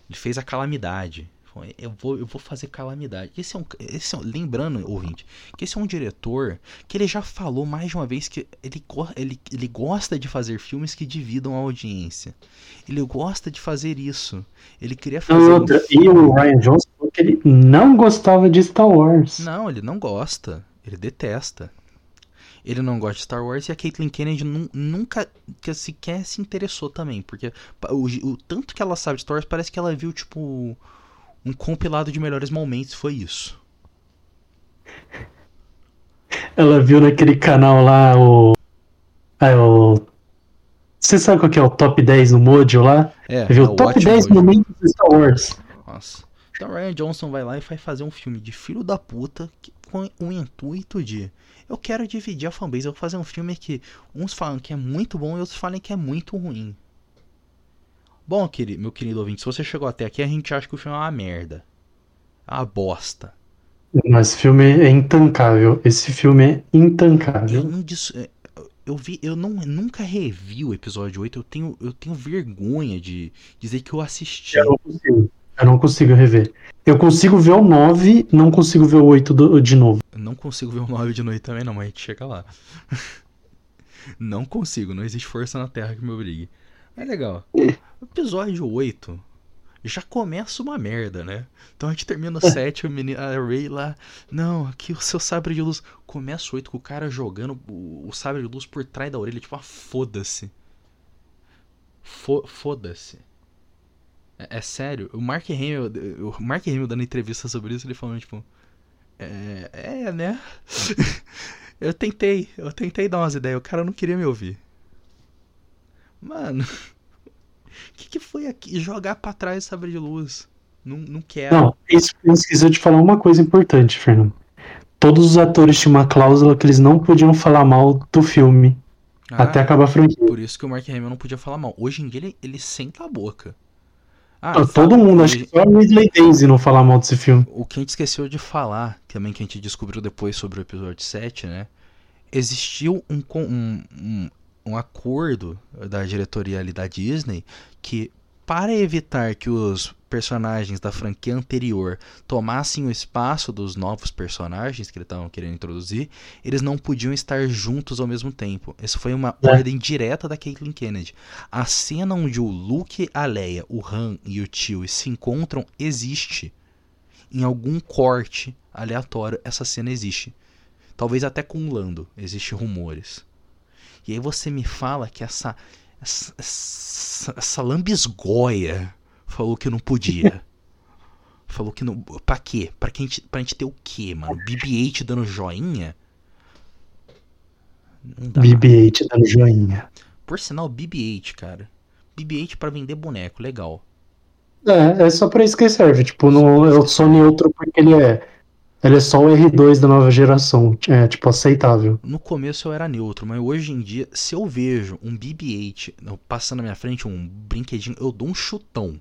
Ele fez a calamidade. Eu vou, eu vou fazer calamidade. Esse é um, esse é um- lembrando, ouvinte, que esse é um diretor que ele já falou mais de uma vez que ele, ele, ele gosta de fazer filmes que dividam a audiência. Ele gosta de fazer isso. Ele queria fazer. Não, um outra, e filme- o Ryan Johnson falou que ele não gostava de Star Wars. Não, ele não gosta. Ele detesta. Ele não gosta de Star Wars e a Caitlyn Kennedy nu- nunca que sequer se interessou também. Porque o, o tanto que ela sabe de Star Wars parece que ela viu, tipo, um compilado de melhores momentos. Foi isso. Ela viu naquele canal lá o. Ah, o. Você sabe qual que é o top 10 no Mojo lá? É, Viu é o top ótimo 10 hoje. momentos de Star Wars. Nossa. Então Ryan Johnson vai lá e vai fazer um filme de filho da puta que- com o intuito de eu quero dividir a fanbase, eu vou fazer um filme que uns falam que é muito bom e outros falam que é muito ruim. Bom, querido, meu querido ouvinte, se você chegou até aqui, a gente acha que o filme é uma merda. É uma bosta. Mas esse filme é intancável. Esse filme é Eu, intancável. não dis- é, eu vi, eu não, nunca revi o episódio 8, eu tenho, eu tenho vergonha de dizer que eu assisti. Eu não consigo. Eu não consigo rever. Eu consigo ver o 9, não consigo ver o 8 do- de novo. Eu não consigo ver o 9 de noite também, não, mas a gente chega lá. não consigo, não existe força na Terra que me obrigue. É legal. Episódio 8 já começa uma merda, né? Então a gente termina o 7, o menino, a Ray lá. Não, aqui o seu sabre de luz. Começa o 8 com o cara jogando o, o sabre de luz por trás da orelha, tipo, ah, foda-se. Fo- Foda-se. É, é sério, o Mark Hamill, o Mark Hamill dando entrevista sobre isso, ele falando, tipo. É, é, né? eu tentei, eu tentei dar umas ideias, o cara não queria me ouvir. Mano, que, que foi aqui? Jogar pra trás o sabre de luz. Não, não quero. Não, isso eu esqueci de falar uma coisa importante, Fernando. Todos os atores tinham uma cláusula que eles não podiam falar mal do filme Ah, até acabar a franquia. Por isso que o Mark Hamill não podia falar mal. Hoje em dia ele, ele senta a boca. Ah, Todo fala- mundo, acho que só a Ridley Daisy não falar mal desse filme. O que a gente esqueceu de falar, também que a gente descobriu depois sobre o episódio 7, né? Existiu um, um, um, um acordo da diretoria ali da Disney que, para evitar que os personagens da franquia anterior tomassem o espaço dos novos personagens que eles estavam querendo introduzir, eles não podiam estar juntos ao mesmo tempo. Essa foi uma É. ordem direta da Caitlyn Kennedy. A cena onde o Luke, a Leia, o Han e o Chewie se encontram existe em algum corte aleatório, essa cena existe. Talvez até com o Lando, existem rumores. E aí você me fala que essa essa, essa, essa lambisgoia falou que não podia. falou que não. Pra quê? Pra, que a gente, pra gente ter o quê, mano? BB-8 dando joinha? Não dá. BB-8 dando joinha. Por sinal, BB-8, cara. BB-8 pra vender boneco, legal. É, é só pra isso que serve. Tipo, não, eu sou neutro porque ele é. Ele é só o R2 da nova geração. É, tipo, aceitável. No começo eu era neutro, mas hoje em dia, se eu vejo um BB-8 passando na minha frente, um brinquedinho, eu dou um chutão.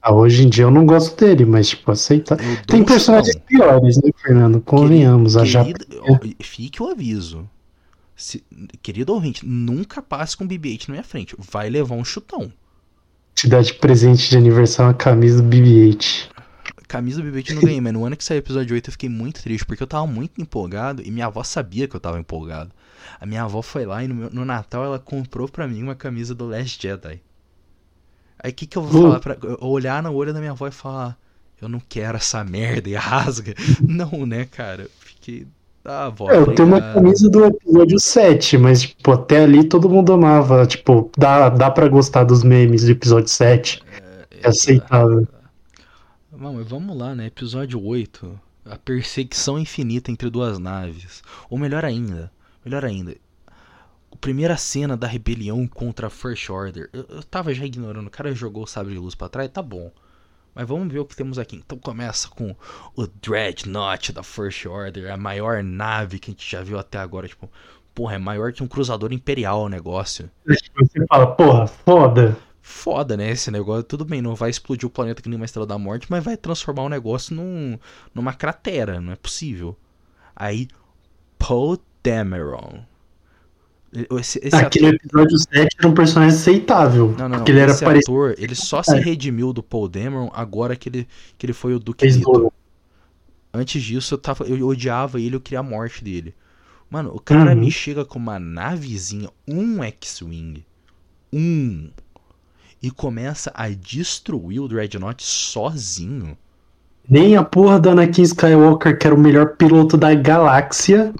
Ah, hoje em dia eu não gosto dele, mas, tipo, aceitável. Tem um personagens chutão. piores, né, Fernando? Convenhamos. Querido, a querido, Fique o aviso. Se, querido ouvinte, nunca passe com BB-8 na minha frente. Vai levar um chutão. Te dá de presente de aniversário uma camisa do BB-8. Camisa do BB-8 não ganhei, mas no ano que saiu o episódio 8 eu fiquei muito triste, porque eu tava muito empolgado e minha avó sabia que eu tava empolgado. A minha avó foi lá e no, meu, no Natal ela comprou pra mim uma camisa do Last Jedi. Aí o que, que eu vou uh. falar pra. Olhar no olho da minha avó e falar. Eu não quero essa merda e rasga. não, né, cara? Fiquei ah, vó, é, eu tenho uma camisa do episódio 7, mas, tipo, até ali todo mundo amava. Tipo, dá, dá pra gostar dos memes do episódio 7. É, é aceitável. Vamos, vamos lá, né? Episódio 8. A perseguição infinita entre duas naves. Ou melhor ainda, melhor ainda. A primeira cena da rebelião contra a First Order. Eu, eu tava já ignorando. O cara jogou o sabre de luz pra trás, tá bom. Mas vamos ver o que temos aqui. Então começa com o Dreadnought da First Order, a maior nave que a gente já viu até agora. Tipo, porra, é maior que um cruzador imperial o negócio. Você fala, porra, foda. Foda, né? Esse negócio. Tudo bem, não vai explodir o planeta que nem uma estrela da morte, mas vai transformar o negócio num, numa cratera. Não é possível. Aí, Poe Dameron esse, esse Aquele ator... episódio 7 era um personagem aceitável. Não, não, não. Ele esse era ator, ele só se redimiu do Paul Dameron agora que ele, que ele foi o Mito. Antes disso, eu, tava, eu odiava ele, eu queria a morte dele. Mano, o cara uhum. me chega com uma navezinha, um X-Wing. Um. E começa a destruir o Dreadnought sozinho. Nem a porra do Anakin Skywalker, que era o melhor piloto da galáxia,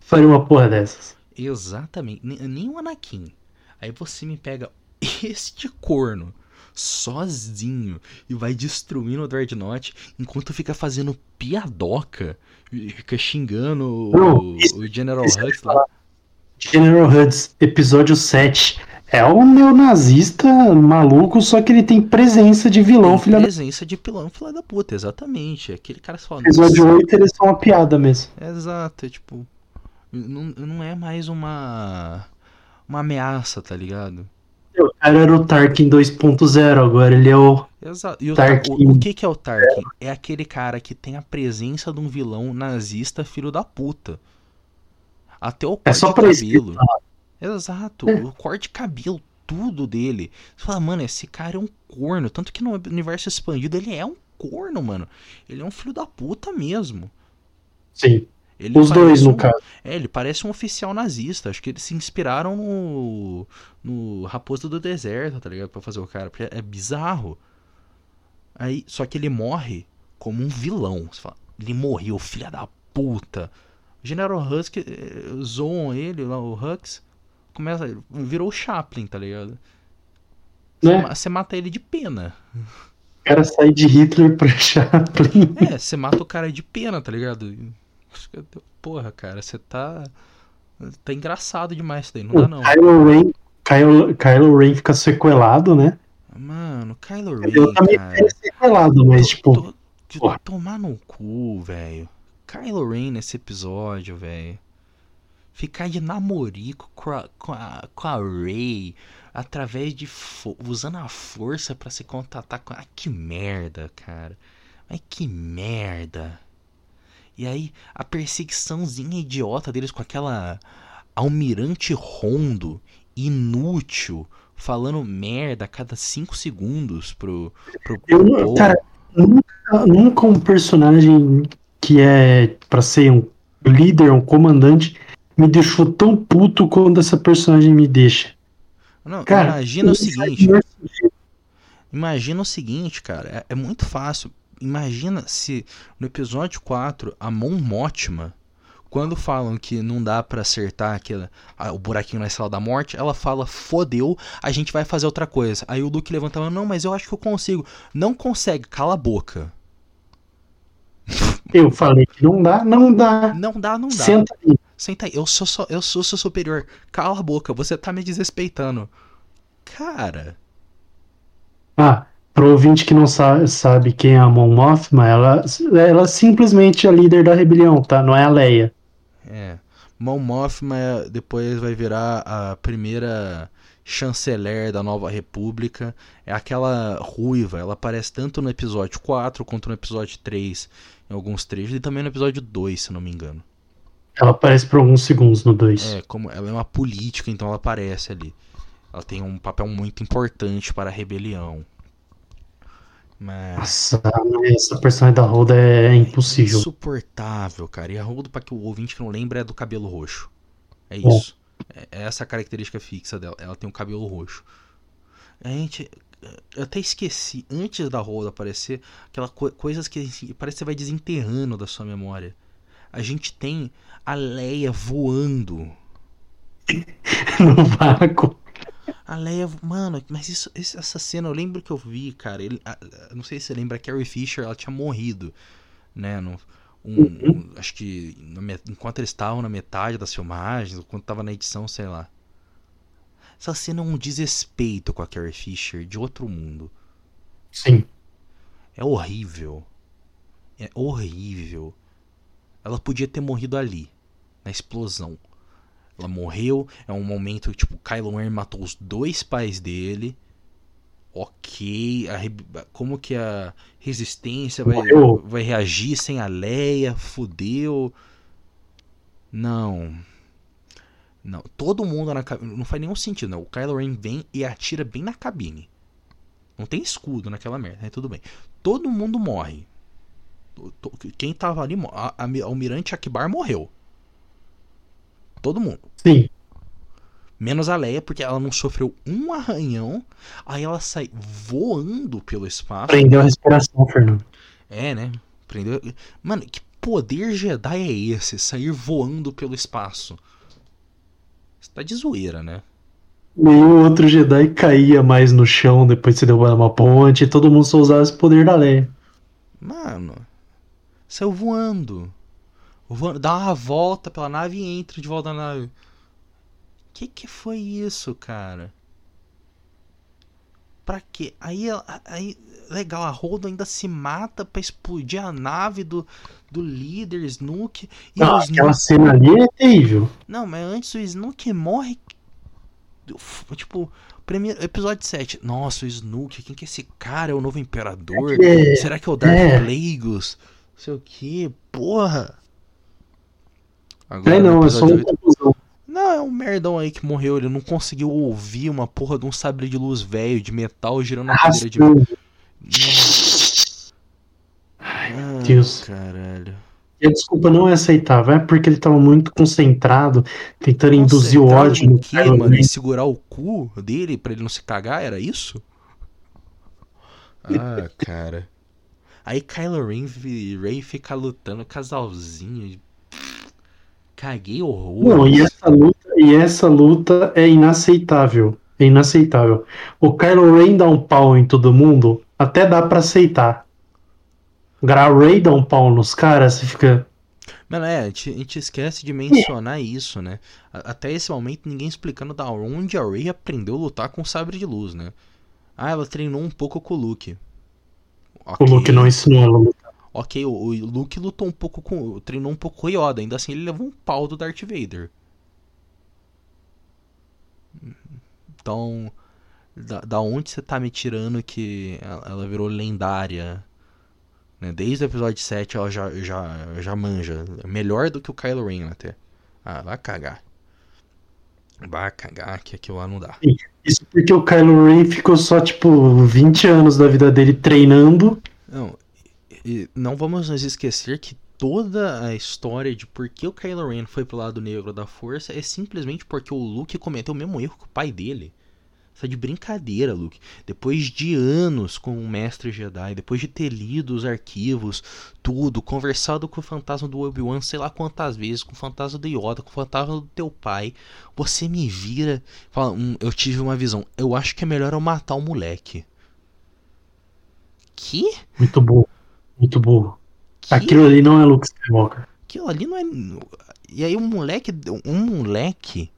faria uma porra dessas. Exatamente. Nem o Anakin. Aí você me pega este corno sozinho e vai destruindo o Dreadnought enquanto fica fazendo piadoca, fica xingando Não, o, isso, o, General Hux lá. General Hux, episódio 7. É um neonazista maluco, só que ele tem presença de vilão, tem filha Presença da... de vilão, filha da puta, exatamente. Aquele cara só. Episódio 8 eles são uma piada mesmo. Exato, é tipo. Não, não é mais uma. Uma ameaça, tá ligado? O cara era o Tarkin 2.0, agora ele é o. Exato. E o, Tarkin... o, o que, que é o Tarkin? É. é aquele cara que tem a presença de um vilão nazista filho da puta. Até o é é de cabelo. Exato. É. O corte de cabelo, tudo dele. Você fala, mano, esse cara é um corno. Tanto que no universo expandido ele é um corno, mano. Ele é um filho da puta mesmo. Sim. Ele Os dois, no caso. É, ele parece um oficial nazista. Acho que eles se inspiraram no, no Raposo do Deserto, tá ligado? Pra fazer o cara. Porque é bizarro. Aí, só que ele morre como um vilão. Você fala, ele morreu, filha da puta. O General Hux eh, zoam ele, lá, o Hux. Começa, virou o Chaplin, tá ligado? Né? Você mata ele de pena. O cara sai de Hitler pra Chaplin. É, você mata o cara de pena, tá ligado? Porra, cara, você tá. Tá engraçado demais isso daí, não o dá não. Kylo Ren, Kylo, Kylo Ren fica sequelado, né? Mano, Kylo Ren. Eu também cara, sequelado, mas tipo. Tô, tomar no cu, velho. Kylo Ren nesse episódio, velho. Ficar de namorico com a, com a, com a Rey através de. usando a força para se contatar com. Ah, que merda, cara. Mas que merda. E aí a perseguiçãozinha idiota deles com aquela almirante rondo, inútil, falando merda a cada 5 segundos pro, pro, pro Eu, Cara, nunca, nunca um personagem que é para ser um líder, um comandante, me deixou tão puto quando essa personagem me deixa. Não, cara, imagina o seguinte. Imagina o seguinte, cara. É, é muito fácil imagina se no episódio 4 a Mon Mothma, quando falam que não dá para acertar aquele, a, o buraquinho na estrela da morte, ela fala: fodeu, a gente vai fazer outra coisa. Aí o Luke levanta a não, mas eu acho que eu consigo. Não consegue, cala a boca. Eu falei que não dá, não dá. Não dá, não dá. Senta aí. Senta aí, eu sou, só, eu sou seu superior. Cala a boca, você tá me desrespeitando. Cara. Ah, Pro ouvinte que não sabe, sabe quem é a Mon Mothma, ela, ela é simplesmente a líder da rebelião, tá? Não é a Leia. É. Mon Mothma é- depois vai virar a primeira chanceler da Nova República. É aquela ruiva, ela aparece tanto no episódio 4 quanto no episódio 3, em alguns trechos, e também no episódio 2, se não me engano. Ela aparece por alguns segundos no 2. É, como ela é uma política, então ela aparece ali. Ela tem um papel muito importante para a rebelião. Mas Nossa, essa personagem da Roda é impossível. insuportável, cara. E a Holdo, pra que o ouvinte que não lembra, é do cabelo roxo. É isso. É é essa a característica fixa dela. Ela tem um cabelo roxo. A gente. Eu até esqueci, antes da Holdo aparecer, aquela co- coisas que parece que você vai desenterrando da sua memória. A gente tem a Leia voando. no vácuo. A Leia, mano, mas isso, essa cena eu lembro que eu vi, cara. Ele, a- não sei se você lembra, a Carrie Fisher, ela tinha morrido, né? No, um- um- acho que me- enquanto eles estavam na metade das filmagens, ou quando tava na edição, sei lá. Essa cena é um desrespeito com a Carrie Fisher de outro mundo. Sim. É horrível. É horrível. Ela podia ter morrido ali, na explosão. Ela morreu, é um momento tipo, Kylo Ren matou os dois pais dele. Ok, a como que a resistência vai, vai reagir sem a Leia? Fudeu. Não. Não, todo mundo na cabine. Não faz nenhum sentido, não. O Kylo Ren vem e atira bem na cabine. Não tem escudo naquela merda, né? Tudo bem. Todo mundo morre. Quem tava ali, a, a, Almirante Akbar morreu. Todo mundo. Sim. Menos a Leia, porque ela não sofreu um arranhão. Aí ela sai voando pelo espaço. Prendeu a respiração, Fernando. É, né? Prendeu. Mano, que poder Jedi é esse? Sair voando pelo espaço. Você tá de zoeira, né? Nenhum outro Jedi caía mais no chão depois de se derrubar uma ponte. Todo mundo só usava esse poder da Leia. Mano, saiu voando. voando. Dá uma volta pela nave e entra de volta na nave. Que que foi isso, cara? Pra quê? Aí, aí legal, a Holdo ainda se mata pra explodir a nave do, do líder Snook. E Ah, aquela Snook... cena ali é terrível. Não, mas antes o Snook morre. Tipo, primeiro, episódio 7. Nossa, o Snook, quem que é esse cara? É o novo imperador? É, Será que é o Darth é. Plagueis? Não sei o que, porra. É, Agora, no não, é só uma oito- confusão. Não, é um merdão aí que morreu. Ele não conseguiu ouvir uma porra de um sabre de luz velho de metal girando na cadeira de. Arrastando. Ah, Deus. Caralho. E a desculpa não é aceitável, é porque ele tava muito concentrado, tentando induzir o ódio em no quê, Kylo mano? Em segurar o cu dele pra ele não se cagar? Era isso? Ah, cara. Aí Kylo Ren e Rey fica lutando, casalzinho. Caguei horror. Não, e essa luta, e essa luta é inaceitável. É inaceitável. O Kylo Ren dá um pau em todo mundo, até dá pra aceitar. Agora a Rey dá um pau nos caras, você fica. Mano, é, a gente, a gente esquece de mencionar isso, né? Até esse momento ninguém explicando da onde a Rey aprendeu a lutar com o sabre de luz, né? Ah, ela treinou um pouco com o Luke. O Ok. Luke não ensinou ela a lutar. Ok, o, o Luke lutou um pouco com. treinou um pouco com o Yoda, ainda assim ele levou um pau do Darth Vader. Então. Da, da onde você tá me tirando que ela, ela virou lendária? Né? Desde o episódio 7 ela já, já, já manja. Melhor do que o Kylo Ren até. Ah, vai cagar. Vai cagar que aquilo lá não dá. Isso porque o Kylo Ren ficou só, tipo, 20 anos da vida dele treinando. Não, e não vamos nos esquecer que toda a história de por que o Kylo Ren foi pro lado negro da força é simplesmente porque o Luke cometeu o mesmo erro que o pai dele. Isso é de brincadeira, Luke. Depois de anos com o Mestre Jedi, depois de ter lido os arquivos, tudo, conversado com o fantasma do Obi-Wan sei lá quantas vezes, com o fantasma do Yoda, com o fantasma do teu pai, você me vira fala, hum, eu tive uma visão. Eu acho que é melhor eu matar o moleque. Que? Muito burro. Muito burro. Que? Aquilo ali não é Luke Skywalker. Aquilo ali não é. E aí um moleque. Um moleque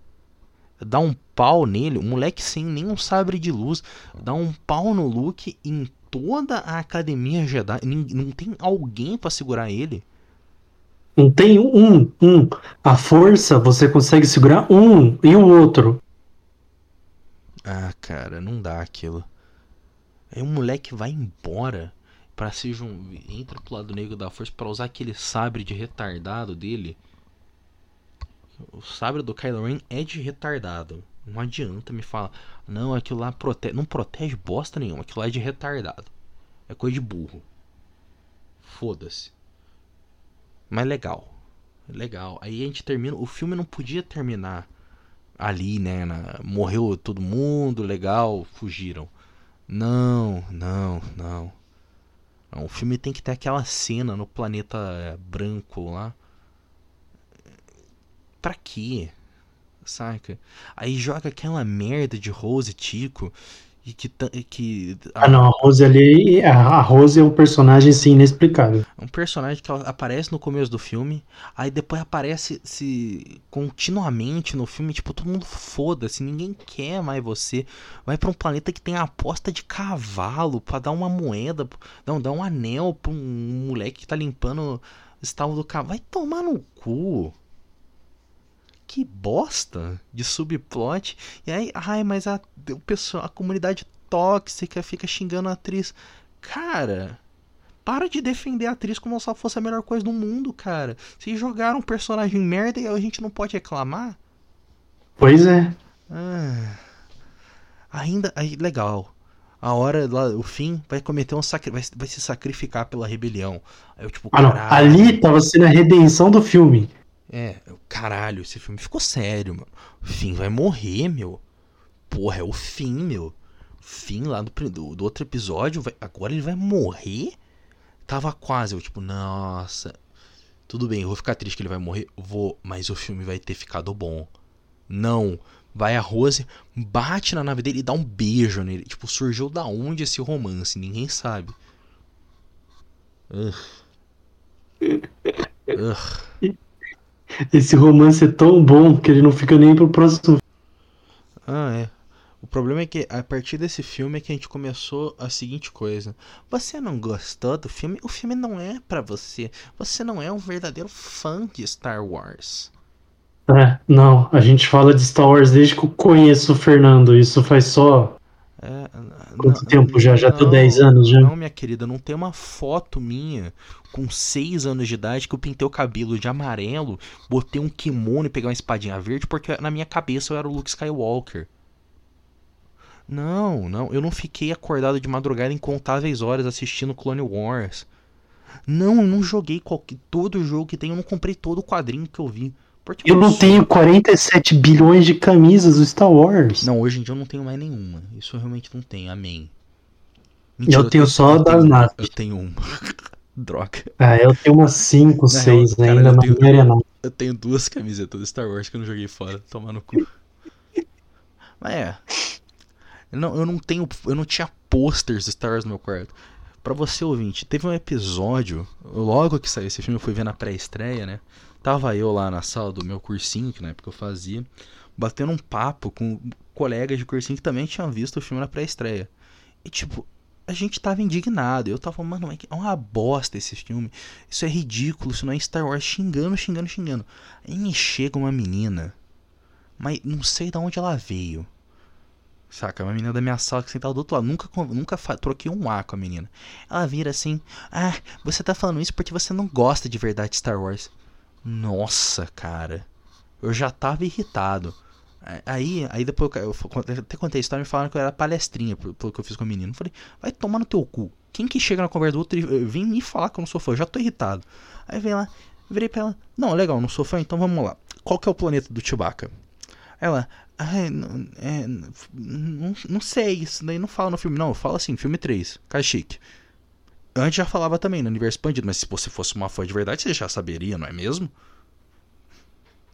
dá um pau nele, um moleque sem nenhum sabre de luz, dá um pau no Luke em toda a academia Jedi. Não tem alguém para segurar ele. Não tem um, um. A força você consegue segurar um e o outro. Ah, cara, não dá aquilo. Aí o moleque vai embora para se jun... entra pro lado negro da força para usar aquele sabre de retardado dele. O sabre do Kylo Ren é de retardado. Não adianta me falar, não, aquilo lá protege, não protege bosta nenhuma, aquilo lá é de retardado. É coisa de burro. Foda-se. Mas legal. Legal. Aí a gente termina, o filme não podia terminar ali, né, na, morreu todo mundo, legal, fugiram. Não, não, não. Não, o filme tem que ter aquela cena no planeta branco lá. Pra quê? Saca? Aí joga aquela merda de Rose Tico e que, que a... Ah, não, a Rose ali. A Rose é um personagem sim inexplicável. É um personagem que aparece no começo do filme, aí depois aparece se continuamente no filme, tipo, todo mundo foda-se, ninguém quer mais você. Vai para um planeta que tem a aposta de cavalo para dar uma moeda, não, dar um anel pra um moleque que tá limpando o estalo do cavalo. Vai tomar no cu que bosta de subplot. E aí, ai, mas a, o pessoal, a comunidade tóxica fica xingando a atriz. Cara, para de defender a atriz como se ela fosse a melhor coisa do mundo, cara. Se jogaram um personagem merda e a gente não pode reclamar. Pois é. Ah, ainda, aí, legal. A hora lá, o fim, vai cometer um sacri vai, vai se sacrificar pela rebelião. Eu, tipo, ah, não. Ali tava sendo a redenção do filme. É, caralho, esse filme ficou sério, mano. O Finn vai morrer, meu. Porra, é o fim, meu. O Finn lá do, do, do outro episódio, vai, agora ele vai morrer? Tava quase, eu tipo, nossa. Tudo bem, eu vou ficar triste que ele vai morrer, vou, mas o filme vai ter ficado bom. Não, vai a Rose, bate na nave dele e dá um beijo nele. Tipo, surgiu da onde esse romance? Ninguém sabe. Ugh. Ugh. Esse romance é tão bom que ele não fica nem pro próximo. Ah, é. O problema é que a partir desse filme é que a gente começou a seguinte coisa. Você não gostou do filme? O filme não é para você. Você não é um verdadeiro fã de Star Wars. É, não. A gente fala de Star Wars desde que eu conheço o Fernando. Isso faz só Quanto não, tempo já? Já tô 10 anos já? Não, minha querida, não tem uma foto minha com 6 anos de idade que eu pintei o cabelo de amarelo, botei um kimono e peguei uma espadinha verde porque na minha cabeça eu era o Luke Skywalker. Não, não, eu não fiquei acordado de madrugada incontáveis horas assistindo Clone Wars. Não, eu não joguei qualquer, todo jogo que tem, eu não comprei todo o quadrinho que eu vi. Eu não tenho 47 bilhões de camisas do Star Wars. Não, hoje em dia eu não tenho mais nenhuma. Isso eu realmente não tenho, amém. Mentira, eu, tenho só eu das. Eu tenho uma. Droga. Ah, eu tenho umas 5, 6 né? Ainda não tenho, nada. Eu tenho duas camisetas do Star Wars que eu não joguei fora. Tomar no cu. Mas é. Eu não, eu não tenho. Eu não tinha posters do Star Wars no meu quarto. Pra você ouvinte, teve um episódio. Logo que saiu esse filme, eu fui ver na pré-estreia, né? Tava eu lá na sala do meu cursinho, que na época eu fazia, batendo um papo com colegas de cursinho que também tinham visto o filme na pré-estreia. E tipo, a gente tava indignado. Eu tava, mano, é uma bosta esse filme. Isso é ridículo, isso não é Star Wars. Xingando, xingando, xingando. Aí me chega uma menina, mas não sei de onde ela veio. Saca? Uma menina da minha sala que sentava do outro lado. Nunca, nunca troquei um A com a menina. Ela vira assim: Ah, você tá falando isso porque você não gosta de verdade de Star Wars. Nossa, cara. Eu já tava irritado. Aí, aí depois eu, eu até contei a história me falaram que eu era palestrinha pelo que eu fiz com o menino. Eu falei, vai tomar no teu cu. Quem que chega na conversa do outro e vem me falar que eu não sou fã? Eu já tô irritado. Aí vem lá, virei pra ela, não, legal, não sou fã, então vamos lá. Qual que é o planeta do Chewbacca? Ela, ah, não, é, não, não sei, isso daí não fala no filme. Não, fala assim, filme 3, Kashyyyk. Antes já falava também no universo expandido, mas se você fosse uma fã de verdade, você já saberia, não é mesmo?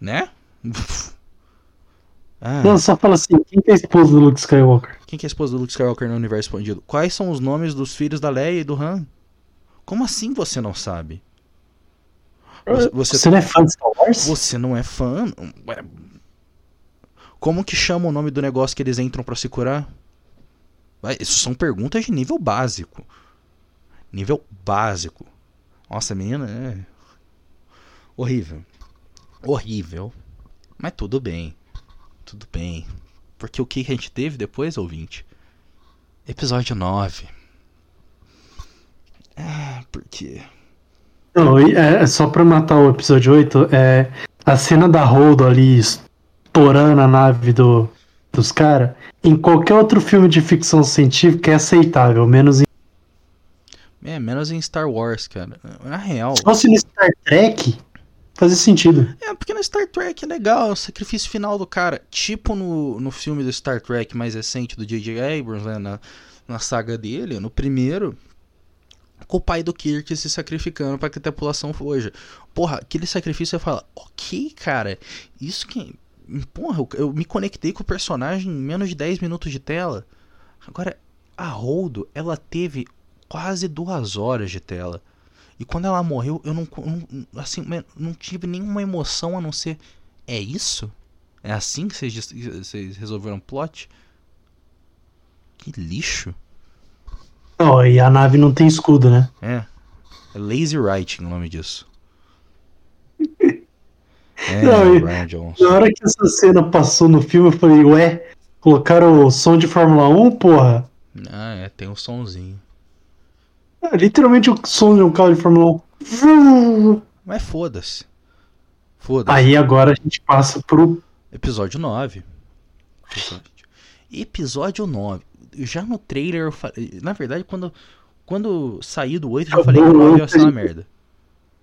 Né? ah. Não, só fala assim, quem que é a esposa do Luke Skywalker? Quem que é a esposa do Luke Skywalker no universo expandido? Quais são os nomes dos filhos da Leia e do Han? Como assim você não sabe? Você, você, você não é fã de Star Wars? Você não é fã? Como que chama o nome do negócio que eles entram para se curar? Vai, Isso são perguntas de nível básico. Nível básico. Nossa, menina é. Horrível. Horrível. Mas tudo bem. Tudo bem. Porque o que a gente teve depois, ouvinte? Episódio 9. Ah, por quê? Não, e, é, só pra matar o episódio 8, é, a cena da Holdo ali estourando a nave do, dos caras, em qualquer outro filme de ficção científica é aceitável, menos em. É, menos em Star Wars, cara. Na real. Só se no Star Trek fazia sentido. É, porque no Star Trek é legal, o sacrifício final do cara. Tipo no, no filme do Star Trek mais recente do J.J. Abrams, né, na, na saga dele, no primeiro, com o pai do Kirk se sacrificando para que a tripulação fuja. Porra, aquele sacrifício você fala, ok, cara, isso que. Porra, eu, eu me conectei com o personagem em menos de 10 minutos de tela. Agora, a Holdo, ela teve quase duas horas de tela. E quando ela morreu, eu não, não- assim, não tive nenhuma emoção a não ser. É isso? É assim que vocês, resolveram o plot? Que lixo. Ó, e a nave não tem escudo, né? É. É lazy writing o nome disso. É, Não, Brian Jones. Na hora que essa cena passou no filme, eu falei, ué, colocaram o som de Fórmula 1, porra? Ah, é, tem um sonzinho. É, literalmente o som de um carro de Fórmula 1. Mas foda-se. Foda-se. Aí agora a gente passa pro. Episódio 9. Episódio, Episódio 9. Já no trailer eu falei. Na verdade, quando, quando saí do 8, eu já falei que o 9 ia ser uma merda.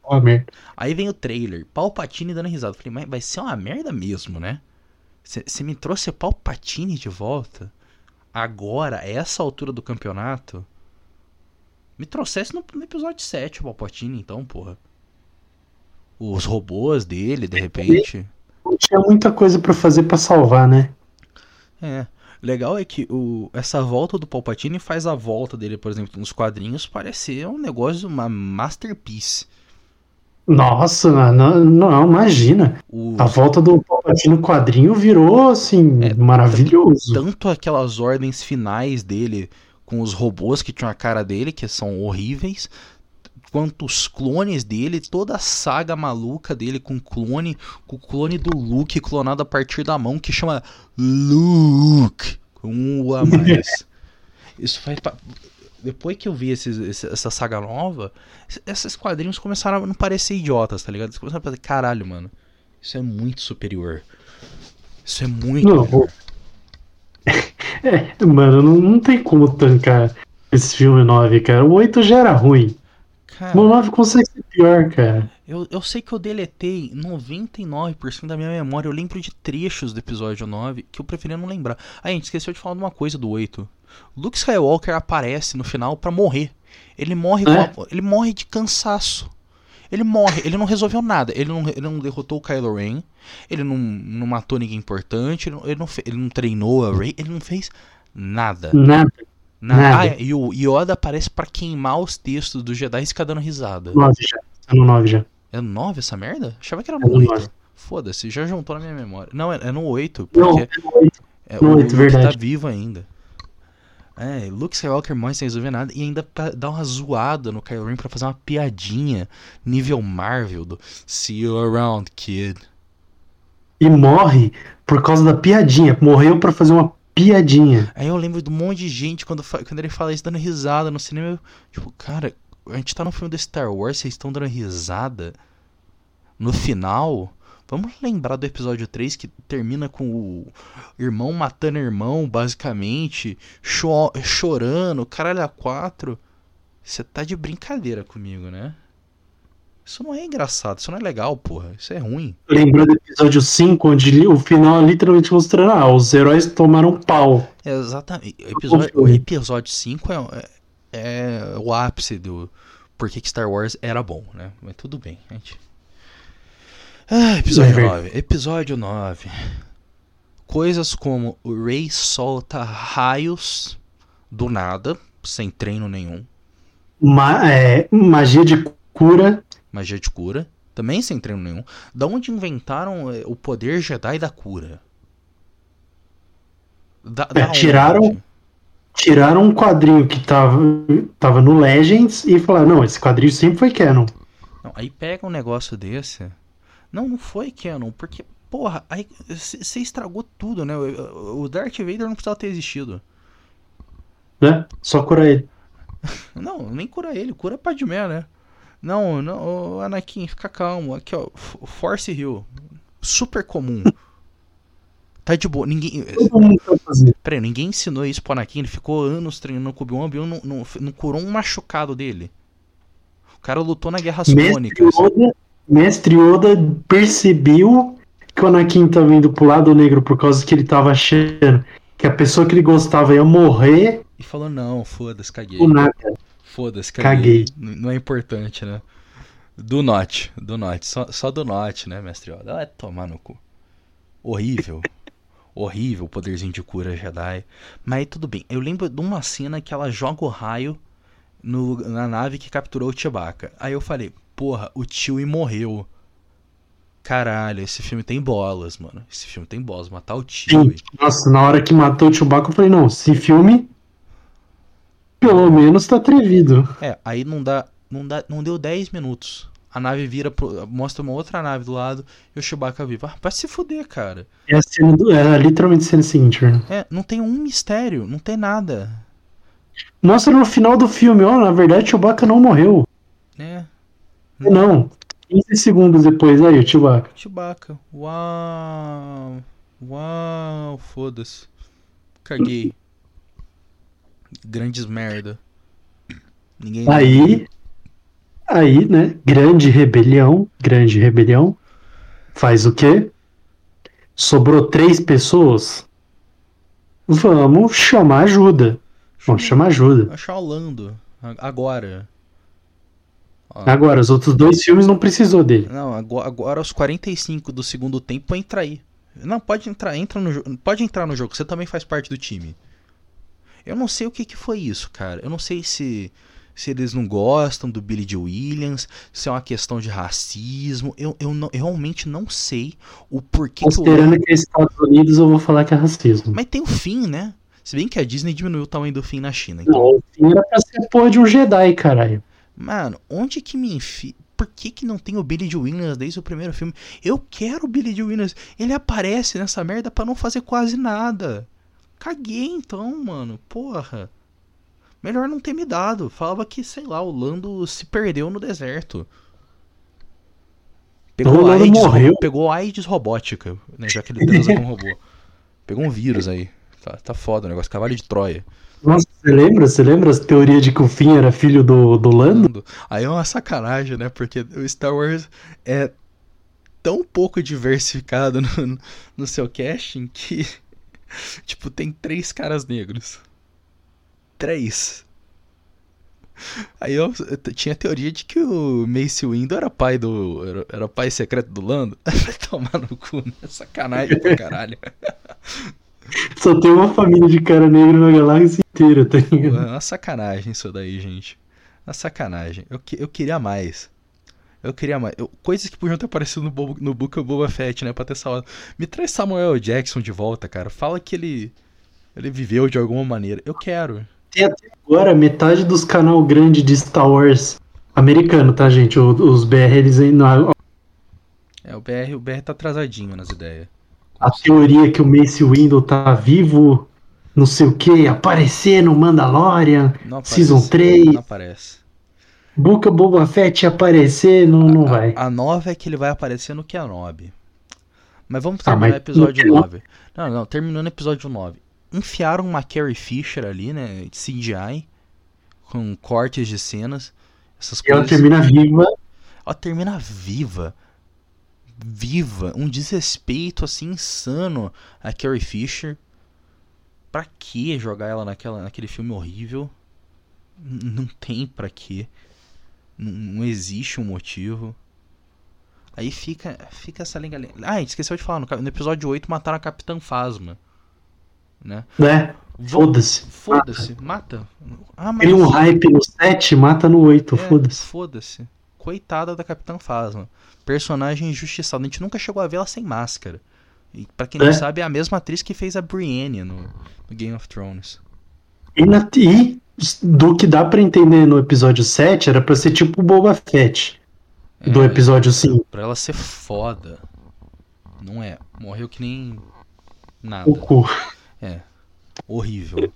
Ó, merda. Aí vem o trailer, Palpatine dando risada. Eu Falei, mas vai ser uma merda mesmo, né? Você me trouxe Palpatine de volta? Agora, a essa altura do campeonato? Me trouxesse no, no episódio 7 o Palpatine, então, porra. Os robôs dele, de repente. Não tinha muita coisa pra fazer pra salvar, né? É. Legal é que o, essa volta do Palpatine faz a volta dele, por exemplo, nos quadrinhos, parecer um negócio, uma masterpiece. Nossa, não, não imagina. O, A volta do Palpatine no quadrinho virou, assim, É, maravilhoso. tanto aquelas ordens finais dele com os robôs que tinham a cara dele, que são horríveis, quanto os clones dele, toda a saga maluca dele com clone, com o clone do Luke clonado a partir da mão, que chama Luke, com um U a mais. Isso faz pa- depois que eu vi esses- esse- essa saga nova, es- esses quadrinhos começaram a não parecer idiotas, tá ligado? Eles começaram a fazer, caralho, mano, isso é muito superior. Isso é muito Não, É, mano, não, não tem como tancar esse filme 9, cara. O 8 já era ruim. Cara, O 9 consegue ser pior, cara. eu, eu sei que eu deletei 99% da minha memória. Eu lembro de trechos do episódio 9 que eu preferia não lembrar. Ah, a gente esqueceu de falar de uma coisa do 8. Luke Skywalker aparece no final pra morrer. Ele morre, É? ele morre de cansaço. Ele morre, ele não resolveu nada. Ele não, ele não derrotou o Kylo Ren. Ele não, não matou ninguém importante. Ele não, ele, não ele não treinou a Rey. Ele não fez nada. Nada. Nada. Nada. Ah, e o Yoda aparece pra queimar os textos do Jedi e ficar dando risada. 9 já. Tá no 9 já. É no 9 essa merda? Achava que era É no no 8. 9. Foda-se, já juntou na minha memória. Não, é, é no 8, Não, porque é no 8. é, no o 8, Luke verdade. tá vivo ainda. É, Luke Skywalker morre sem resolver nada e ainda dar uma zoada no Kylo Ren pra fazer uma piadinha nível Marvel do See you around, kid. E morre por causa da piadinha. Morreu pra fazer uma piadinha. Aí eu lembro de um monte de gente quando, quando ele fala isso dando risada no cinema. Eu, tipo, cara, a gente tá no filme do Star Wars, vocês estão dando risada no final. Vamos lembrar do episódio 3 que termina com o irmão matando irmão, basicamente, cho- chorando, caralho a quatro. Você tá de brincadeira comigo, né? Isso não é engraçado, isso não é legal, porra. Isso é ruim. Lembrou do episódio 5, onde o final é literalmente mostrando, ah, os heróis tomaram pau. É exatamente. Episódio, o episódio 5 é, é, o ápice do por que Star Wars era bom, né? Mas tudo bem, gente. Ah, episódio É 9. Episódio 9. Coisas como o Rey solta raios do nada, sem treino nenhum. Ma- é, magia de cura. Magia de cura, também sem treino nenhum. Da onde inventaram eh, o poder Jedi da cura? Da, É, da tiraram- onde? tiraram um quadrinho que tava, tava no Legends e falaram, não, esse quadrinho sempre foi canon. Não, aí pega um negócio desse. Não, não foi canon, porque, porra, aí você estragou tudo, né? O Darth Vader não precisava ter existido. Né? Só cura ele. Não, nem cura ele, cura Padmé, né? Não, não, Anakin, fica calmo. Aqui, ó, Force Hill. Super comum. Tá de boa. Ninguém. Fazer. Peraí, ninguém ensinou isso pro Anakin. Ele ficou anos treinando com o Obi-Wan. Obi-Wan não, não, não curou um machucado dele. O cara lutou na Mestre Crônicas. Yoda, Mestre Yoda percebeu que o Anakin tava indo pro lado negro por causa que ele tava achando que a pessoa que ele gostava ia morrer E falou: não, foda-se, caguei. do nada. Foda-se, caguei. Caguei. Não é importante, né? Do not, do not. Só, só do not, né, mestre Yoda? Vai tomar no cu. Horrível. Horrível o poderzinho de cura Jedi. Mas tudo bem. Eu lembro de uma cena que ela joga o raio no- na nave que capturou o Chewbacca. Aí eu falei, porra, o Chewie morreu. Caralho, esse filme tem bolas, mano. Esse filme tem bolas. Matar o Sim. Chewie. Nossa, na hora que matou o Chewbacca, eu falei, não, esse filme pelo menos tá atrevido. É, aí não dá, não dá, não deu 10 minutos. A nave vira, mostra uma outra nave do lado e o Chewbacca vivo. Ah, vai se fuder, cara. É, a cena do, é literalmente a cena seguinte, né? É, não tem um mistério, não tem nada. Mostra no final do filme, ó, na verdade o Chewbacca não morreu. É, Não. 15 segundos depois, aí o Chewbacca. Chewbacca. Uau. Uau, foda-se. Caguei. Grandes merda. Ninguém. Aí, aí, né, grande rebelião, grande rebelião, faz o quê? Sobrou três pessoas? Vamos chamar ajuda. Vamos chamar ajuda. Achar o Lando. Agora. Agora, os outros dois filmes não precisou dele. Não, agora, agora aos 45 do segundo tempo entra aí. Não, pode entrar, entra no jogo. Pode entrar no jogo, você também faz parte do time. Eu não sei o que, que foi isso, cara. Eu não sei se se eles não gostam do Billy Dee Williams, se é uma questão de racismo. Eu, eu, não- eu realmente não sei o porquê que o Considerando que é Estados Unidos, eu vou falar que é racismo. Mas tem o fim, né? Se bem que a Disney diminuiu o tamanho do fim na China. Então, Não, o fim era pra ser porra de um Jedi, caralho. Mano, onde que me enfia? Por que, que não tem o Billy Dee Williams desde o primeiro filme? Eu quero o Billy Dee Williams. Ele aparece nessa merda pra não fazer quase nada. Caguei então, mano. Porra. Melhor não ter me dado. Falava que, sei lá, o Lando se perdeu no deserto. Pegou AIDS, morreu? pegou AIDS robótica, né? Já que ele transa com um robô. Pegou um vírus aí. Tá, tá foda o negócio. Cavalo de Troia. Nossa, você lembra? Você lembra as teorias de que o Finn era filho do, do Lando? Aí é uma sacanagem, né? Porque o Star Wars é tão pouco diversificado no, no seu casting que, tipo, tem três caras negros. Três. Aí eu, eu tinha a teoria de que o Mace Windu era pai do. Era, era pai secreto do Lando. Vai tomar no cu, né? Sacanagem pra caralho. Só tem uma família de cara negro na galáxia inteira, tá ligado? É uma sacanagem isso daí, gente. Uma sacanagem. Eu, que- eu queria mais. Eu queria mais. Eu- coisas que podiam ter aparecido no, no Book of Boba Fett, né? Pra ter salvado. Me traz Samuel Jackson de volta, cara. Fala que ele. Ele viveu de alguma maneira. Eu quero. Tem até agora metade dos canal grande de Star Wars americano, tá, gente? O- Os BR, eles ainda. É, o BR, o BR tá atrasadinho nas ideias. A teoria que o Mace Windu tá vivo, não sei o que, aparecer no Mandalorian, Não aparece. Season 3, Não aparece. Of Boba Fett aparecer, não, não vai. A nova é que ele vai aparecer no Kenobi. Mas vamos Ah, terminar o episódio no 9. Não, não, terminando o episódio 9. Enfiaram uma Carrie Fisher ali, né? CGI. Com cortes de cenas. Essas E ela coisas. termina viva. Ela termina viva. Viva. Um desrespeito assim insano a Carrie Fisher. Pra que jogar ela naquela, naquele filme horrível? N- Não tem pra quê. Não, existe um motivo. Aí fica, fica essa lenga Ah, a gente esqueceu de falar. No, no episódio 8 mataram a Capitã Phasma. Né? Né? Foda-se. Foda-se. Mata. Ah, mas... Cria um hype no 7, mata no 8, É, foda-se. Foda-se. Coitada da Capitã Phasma. Personagem injustiçado. A gente nunca chegou a ver ela sem máscara. E pra quem não É. sabe, é a mesma atriz que fez a Brienne no, no Game of Thrones. E, na, e do que dá pra entender no episódio 7, era pra ser tipo o Boba Fett. Do É, episódio 5. Pra ela ser foda. Não é. Morreu que nem nada. O cu. Horrível.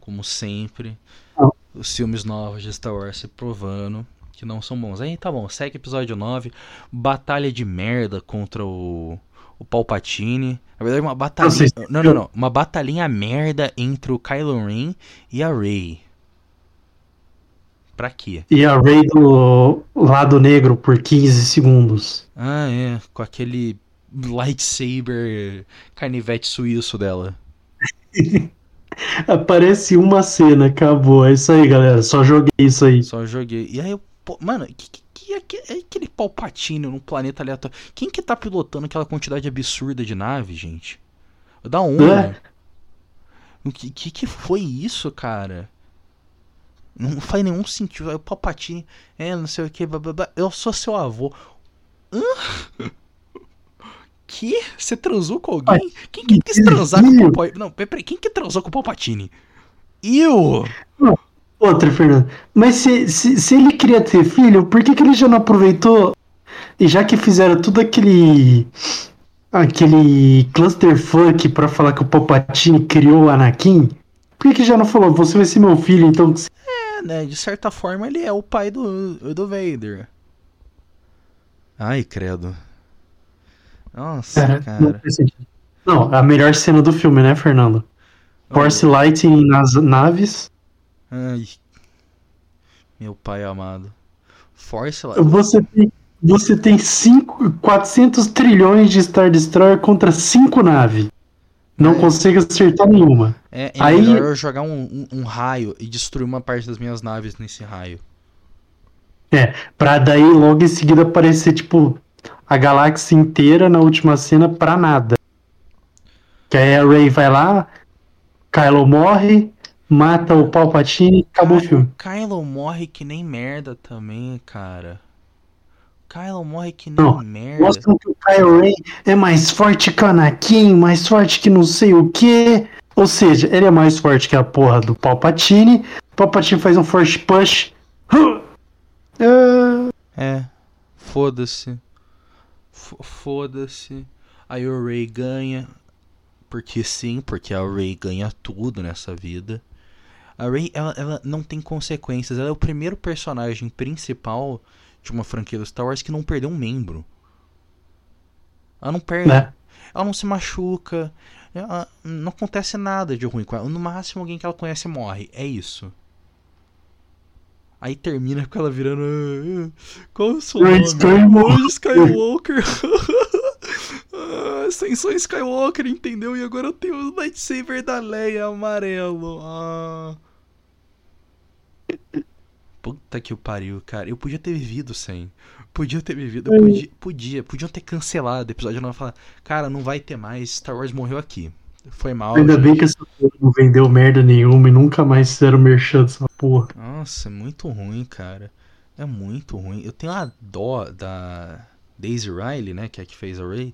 Como sempre. Não. Os filmes novos de Star Wars se provando que não são bons. Aí tá bom, segue episódio 9. Batalha de merda contra o, o Palpatine. Na verdade, uma batalha. Não Não, não, não. Uma batalhinha merda entre o Kylo Ren e a Rey. Pra quê? E a Rey do lado negro por 15 segundos. Ah, é. Com aquele lightsaber carnivete suíço dela. Aparece uma cena, acabou. É isso aí, galera. Só joguei isso aí. Só joguei. E aí eu. Pô, mano, que, que, que, é é aquele Palpatine num planeta aleatório? Quem que tá pilotando aquela quantidade absurda de nave, gente? Da onde? É. O que, que que foi isso, cara? Não faz nenhum sentido. Aí o Palpatine, é, não sei o que, blá, blá, blá. eu sou seu avô. Hã? Que? Você transou com alguém? Quem que quis transar com o. Palpatine? Não, peraí, quem que transou com o Palpatine? Eu! Outra, Fernando. Mas se, se, se ele queria ter filho, por que, que ele já não aproveitou? E já que fizeram tudo aquele. aquele clusterfuck pra falar que o Palpatine criou o Anakin, por que, que já não falou? Você vai ser meu filho, então. É, né? De certa forma, ele é o pai do, do Vader. Ai, credo. Nossa, É, não cara. sentido. Não, a melhor cena do filme, né, Fernando? Force Lighting nas naves. Ai. Meu pai amado. Force lá. Você tem, você tem cinco, 400 trilhões de Star Destroyer contra 5 naves. Não É. consegue acertar nenhuma. É, é Aí- melhor eu jogar um, um, um raio e destruir uma parte das minhas naves nesse raio. É, pra daí logo em seguida aparecer, tipo, a galáxia inteira na última cena pra nada. Que aí a Rey vai lá, Kylo morre, mata o Palpatine e acabou o filme. Kylo morre que nem merda também, cara. Kylo morre que nem Não, merda. Mostram que o Kylo Ren é mais forte que o Anakin, mais forte que não sei o que. Ou seja, ele é mais forte que a porra do Palpatine. O Palpatine faz um force push. Ah, É, foda-se. Foda-se. Aí o Ray ganha. Porque sim, porque a Ray ganha tudo nessa vida. A Ray, ela, ela não tem consequências. Ela é o primeiro personagem principal de uma franquia do Star Wars que não perdeu um membro. Ela não perde. né? Ela não se machuca. ela- não acontece nada de ruim com ela. No máximo, alguém que ela conhece morre. É isso. Aí termina com ela virando. "Ah, Qual é o seu nome? Skywalker." Skywalker. Ah, Ascensão Skywalker, entendeu? E agora eu tenho o lightsaber da Leia amarelo. Ah. Puta que o pariu, cara. Eu podia ter vivido sem. Podia ter vivido. Eu podia, podia. Podiam ter cancelado o episódio 9 e falar: Cara, não vai ter mais. Star Wars morreu aqui. Foi mal. Ainda gente." bem que essa porra não vendeu merda nenhuma e nunca mais fizeram merchan dessa porra. Nossa, é muito ruim, cara. É muito ruim. Eu tenho a dó da Daisy Riley, né? Que é a que fez a Ray.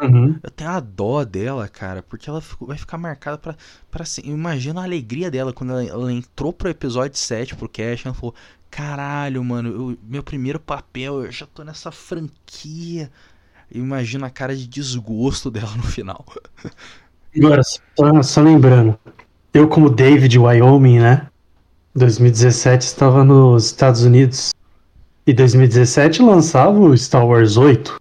Uhum. Eu tenho a dó dela, cara, porque ela ficou- vai ficar marcada pra, pra sempre. Imagina a alegria dela quando ela, ela entrou pro episódio 7 pro Cash. Ela falou: Caralho, mano, eu- meu primeiro papel, eu já tô nessa franquia. Imagina a cara de desgosto dela no final. Agora, só, só lembrando, eu como David Wyoming, né? 2017 estava nos Estados Unidos. E 2017 lançava o Star Wars 8.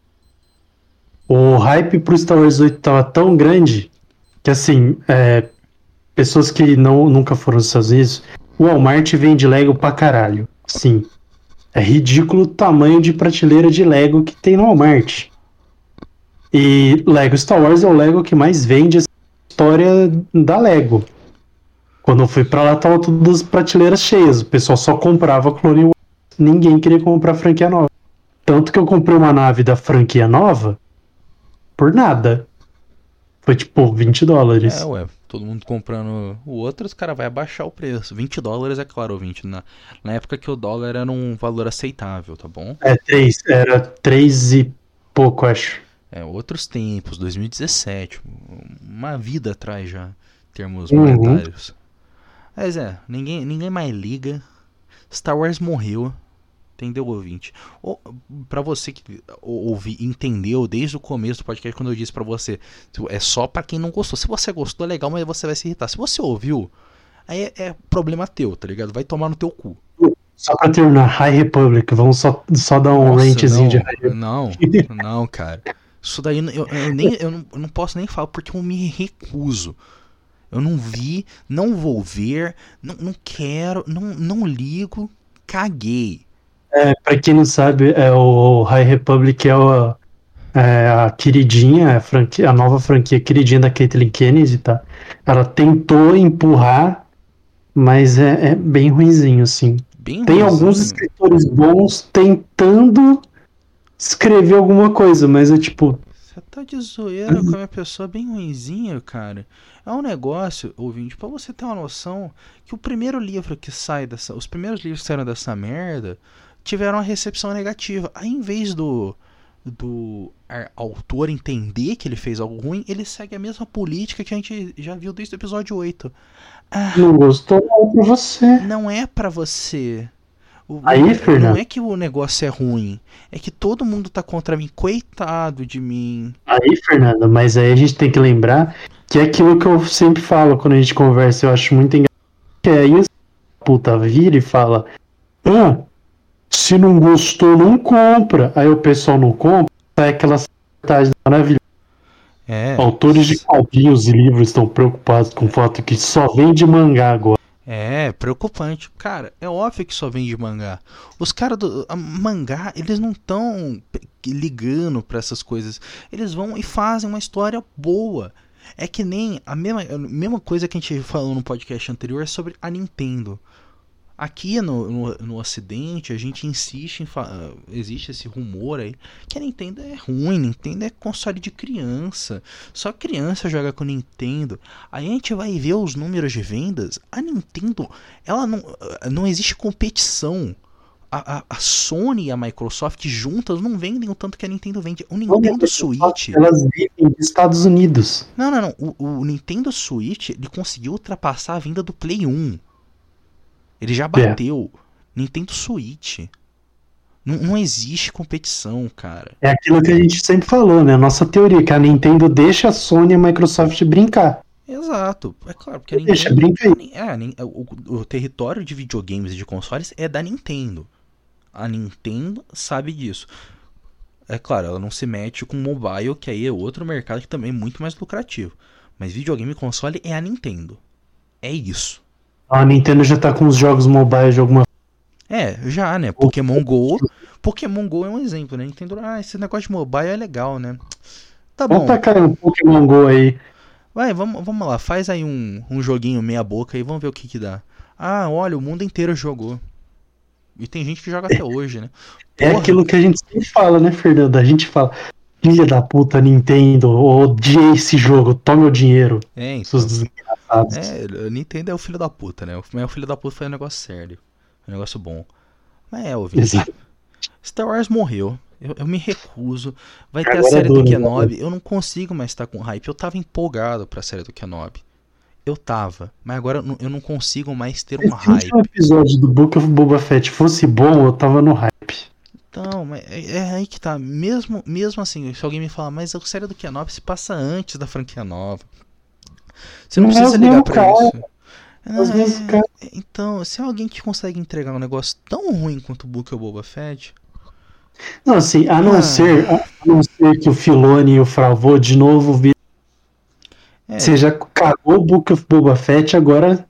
O hype pro Star Wars 8 tava tão grande que assim, é, pessoas que não, nunca foram aos Estados Unidos, o Walmart vende Lego pra caralho. Sim. É ridículo o tamanho de prateleira de Lego que tem no Walmart. E Lego Star Wars é o Lego que mais vende essa história da Lego. Quando eu fui pra lá, tava todas as prateleiras cheias. O pessoal só comprava Clone Wars. Ninguém queria comprar a franquia nova. Tanto que eu comprei uma nave da franquia nova por nada. Foi tipo 20 dólares. É, ué, todo mundo comprando o outro, os caras vai abaixar o preço. 20 dólares, é claro, 20. Na, na época que o dólar era um valor aceitável, tá bom? É, três, era 3 e pouco, acho. É, outros tempos, 2017, uma vida atrás já, em termos Uhum. monetários. Mas é, ninguém, ninguém mais liga. Star Wars morreu. Entendeu, ouvinte? Ou, pra você que ouvi, entendeu desde o começo do podcast, quando eu disse para você, tipo, é só para quem não gostou. Se você gostou, é legal, mas você vai se irritar. Se você ouviu, aí é, é problema teu, tá ligado? Vai tomar no teu cu. Só pra terminar, High Republic, vamos só, só dar um rantezinho de High Republic. Não, não, cara. Isso daí eu, eu, nem, eu, não, eu não posso nem falar porque eu me recuso. Eu não vi, não vou ver, não, não quero, não, não ligo, caguei. É, pra quem não sabe, é o High Republic é, o, é a queridinha, a, franquia, a nova franquia queridinha da Caitlyn Kennedy, tá? Ela tentou empurrar, mas é, é bem ruimzinho, assim. Bem Tem alguns escritores bons tentando escrever alguma coisa, mas é tipo. Você tá de zoeira com a minha pessoa bem ruimzinha, cara. É um negócio, ouvinte, pra você ter uma noção que o primeiro livro que sai dessa. Os primeiros livros que saíram dessa merda tiveram uma recepção negativa. Aí, em vez do, do autor entender que ele fez algo ruim, ele segue a mesma política que a gente já viu desde o episódio 8. Ah, não gostou não pra você. Não é para você. O, aí, Fernando? Não é que o negócio é ruim, é que todo mundo tá contra mim. Coitado de mim. Aí, Fernando, mas aí a gente tem que lembrar que é aquilo que eu sempre falo quando a gente conversa, eu acho muito engraçado. Que aí a puta vira e fala: Ah, se não gostou, não compra. Aí o pessoal não compra, sai aquelas reportagens maravilhosas. É. Autores de quadrinhos e livros estão preocupados com o fato que só vende mangá agora. É, preocupante. Cara, é óbvio que só vende mangá. Os caras do mangá, eles não estão ligando para essas coisas. Eles vão e fazem uma história boa. É que nem a mesma, a mesma coisa que a gente falou no podcast anterior sobre a Nintendo. Aqui no, no, no, Ocidente, a gente insiste em. Existe esse rumor aí que a Nintendo é ruim, Nintendo é console de criança. Só criança joga com Nintendo. Aí a gente vai ver os números de vendas. A Nintendo, ela não, não existe competição. A, a, a Sony e a Microsoft juntas não vendem o tanto que a Nintendo vende. O Nintendo Switch. Elas vivem nos Estados Unidos. Não, não, não. O, o Nintendo Switch ele conseguiu ultrapassar a venda do Play 1. Ele já bateu. É. Nintendo Switch. Não, não, existe competição, cara. É aquilo que a gente sempre falou, né? Nossa teoria, que a Nintendo deixa a Sony e a Microsoft brincar. Exato. É claro, porque a Nintendo. Deixa, brinca aí. É, o, o território de videogames e de consoles é da Nintendo. A Nintendo sabe disso. É claro, ela não se mete com mobile, que aí é outro mercado que também é muito mais lucrativo. Mas videogame e console é a Nintendo. É isso. A Nintendo já tá com os jogos mobile de alguma É, já, né? Pokémon Go. Pokémon Go é um exemplo, né? Nintendo, ah, esse negócio de mobile é legal, né? Tá bom. Vamos tacar um Pokémon Go aí. Vai, vamos, vamos lá, faz aí um, um joguinho meia boca e vamos ver o que que dá. Ah, olha, o mundo inteiro jogou. E tem gente que joga até hoje, né? É Porra. É aquilo que a gente sempre fala, né, Fernando? A gente fala, filha da puta, Nintendo, odiei esse jogo, tome o dinheiro. É, então. Seus desgraçados. É, Nintendo é o filho da puta, né? O filho da puta foi um negócio sério. Um negócio bom. Mas é, ouvinte. Star Wars morreu. Eu, eu, me recuso. Vai ter Agora a série do né? Kenobi. Eu não consigo mais estar com hype. Eu tava empolgado pra série do Kenobi. Eu tava. Mas agora eu não consigo mais ter um hype. Se o episódio do Book of Boba Fett fosse bom, eu tava no hype. Então, é, é, aí que tá. Mesmo, mesmo assim, se alguém me falar, mas a série do Kenobi se passa antes da franquia nova. Você não, não precisa ligar pra cara. isso. Ah, é, então, se é alguém que consegue entregar um negócio tão ruim quanto o Book of Boba Fett. Não, assim, a não, ah. ser, a não ser que o Filone e o Fravô de novo vir. É. Você já cagou o Book of Boba Fett, agora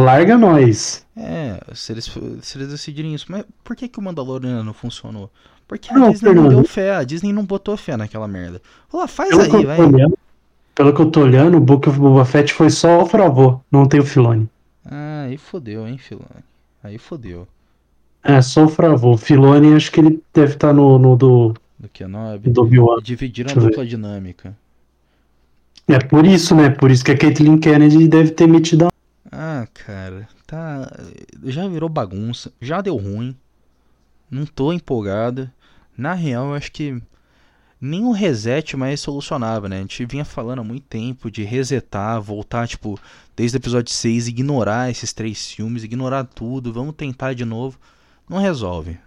larga nós. É, se eles, se eles decidirem isso. Mas por que, que o Mandaloriano não funcionou? Porque a não, Disney Fernando. não deu fé, a Disney não botou fé naquela merda. Lá, faz pelo aí, vai. Olhando, pelo que eu tô olhando, o Book of Boba Fett foi só o Fravô, não tem o Filone. Ah, aí fodeu, hein, Filone. Aí fodeu. É, só o Fravô. O Filone, acho que ele deve estar tá no, no do. Do Kenobi. Do Obi-Wan. Dividiram a dupla dinâmica. É por isso, né? Por isso que a Caitlyn Kennedy deve ter metido a ah, cara, tá. Já virou bagunça, já deu ruim. Não tô empolgado. Na real, eu acho que. nem o reset mais solucionava, né? A gente vinha falando há muito tempo de resetar, voltar, tipo, desde o episódio 6, ignorar esses três filmes, ignorar tudo, vamos tentar de novo. Não resolve.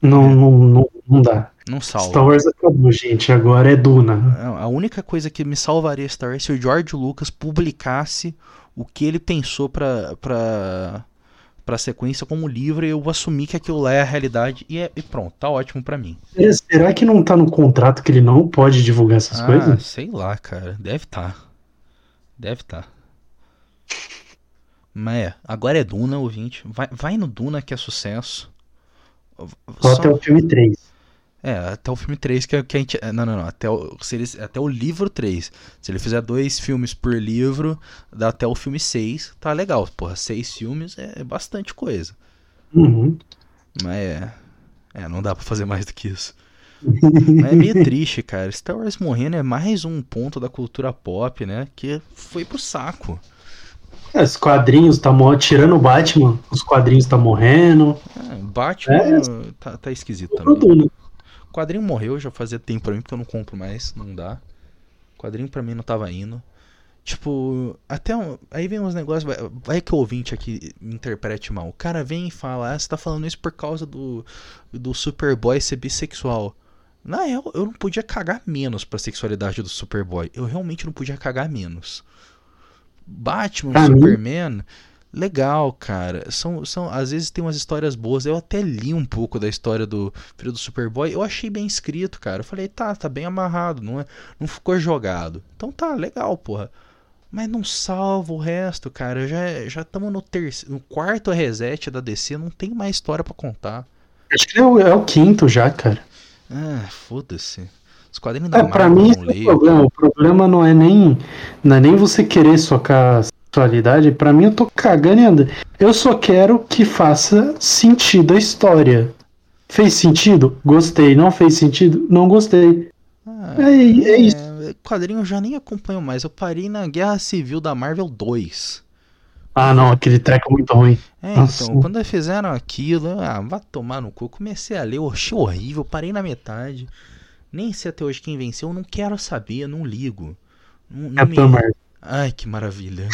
Não, não, não, não dá. Não salva. Star Wars acabou, gente. Agora é Duna. A única coisa que me salvaria Star Wars é se o George Lucas publicasse o que ele pensou pra, pra, pra sequência como livro e eu assumir que aquilo lá é a realidade e, é, e pronto, tá ótimo pra mim. Será que não tá no contrato que ele não pode divulgar essas ah, coisas? sei lá, cara. Deve tá. Deve tá. Mas é, agora é Duna, ouvinte. Vai, vai no Duna que é sucesso. Só até o filme 3. É, até o filme 3 que, que a gente. Não, não, não. Até o, se ele, até o livro 3. Se ele fizer dois filmes por livro, dá até o filme 6. Tá legal. Porra, seis filmes é bastante coisa. Uhum. Mas é. É, não dá pra fazer mais do que isso. Mas é meio triste, cara. Star Wars morrendo é mais um ponto da cultura pop, né? Que foi pro saco. É, os quadrinhos tá morrendo. Tirando o Batman, os quadrinhos tá morrendo. É, Batman É. tá, tá esquisito Tudo, também. né? O quadrinho morreu já fazia tempo pra mim, porque eu não compro mais, não dá. O quadrinho pra mim não tava indo. Tipo, até um- aí vem uns negócios, vai, vai que o ouvinte aqui me interprete mal. O cara vem e fala, ah, você tá falando isso por causa do, do Superboy ser bissexual. Na real, eu não podia cagar menos pra sexualidade do Superboy. Eu realmente não podia cagar menos. Batman, Pra mim- Superman, legal, cara. São, são, às vezes tem umas histórias boas. Eu até li um pouco da história do filho do Superboy. Eu achei bem escrito, cara. Eu falei, tá, tá bem amarrado, não, é, não ficou jogado. Então tá, legal, porra. Mas não salva o resto, cara. Já já estamos no terceiro, no quarto reset da DC, não tem mais história pra contar. Acho que é o, é o quinto já, cara. Ah, foda-se. Os quadrinhos da É, pra Marvel mim eu esse não é o problema. O problema não é nem, não é nem você querer socar a sexualidade. Pra mim eu tô cagando e andando. Eu só quero que faça sentido a história. Fez sentido? Gostei. Não fez sentido? Não gostei. Ah, É, é isso. Quadrinho eu já nem acompanho mais. Eu parei na Guerra Civil da Marvel 2. Ah, não, aquele treco é muito ruim. É, Nossa. então, quando fizeram aquilo, eu, ah, vai tomar no cu. Comecei a ler, eu achei horrível, parei na metade. Nem sei até hoje quem venceu, eu não quero saber, não ligo. Não, não Capitão me- Marvel. Ai, que maravilha.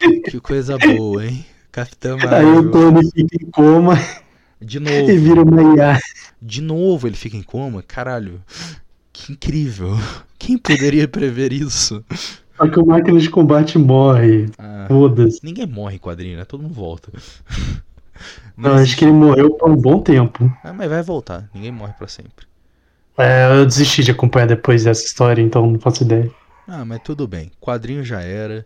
que coisa boa, hein? Capitã Aí o Marvel. Tony fica em coma De e vira novo. uma IA. De novo ele fica em coma? Caralho. Que incrível. Quem poderia prever isso? Só que o máquina de combate morre. Ah, Foda-se. ninguém morre em quadrinho, né? Todo mundo volta. Não, acho que ele morreu por um bom tempo. Ah, mas vai voltar. Ninguém morre pra sempre. É, eu desisti de acompanhar depois dessa história, então não faço ideia. Ah, mas tudo bem. Quadrinho já era.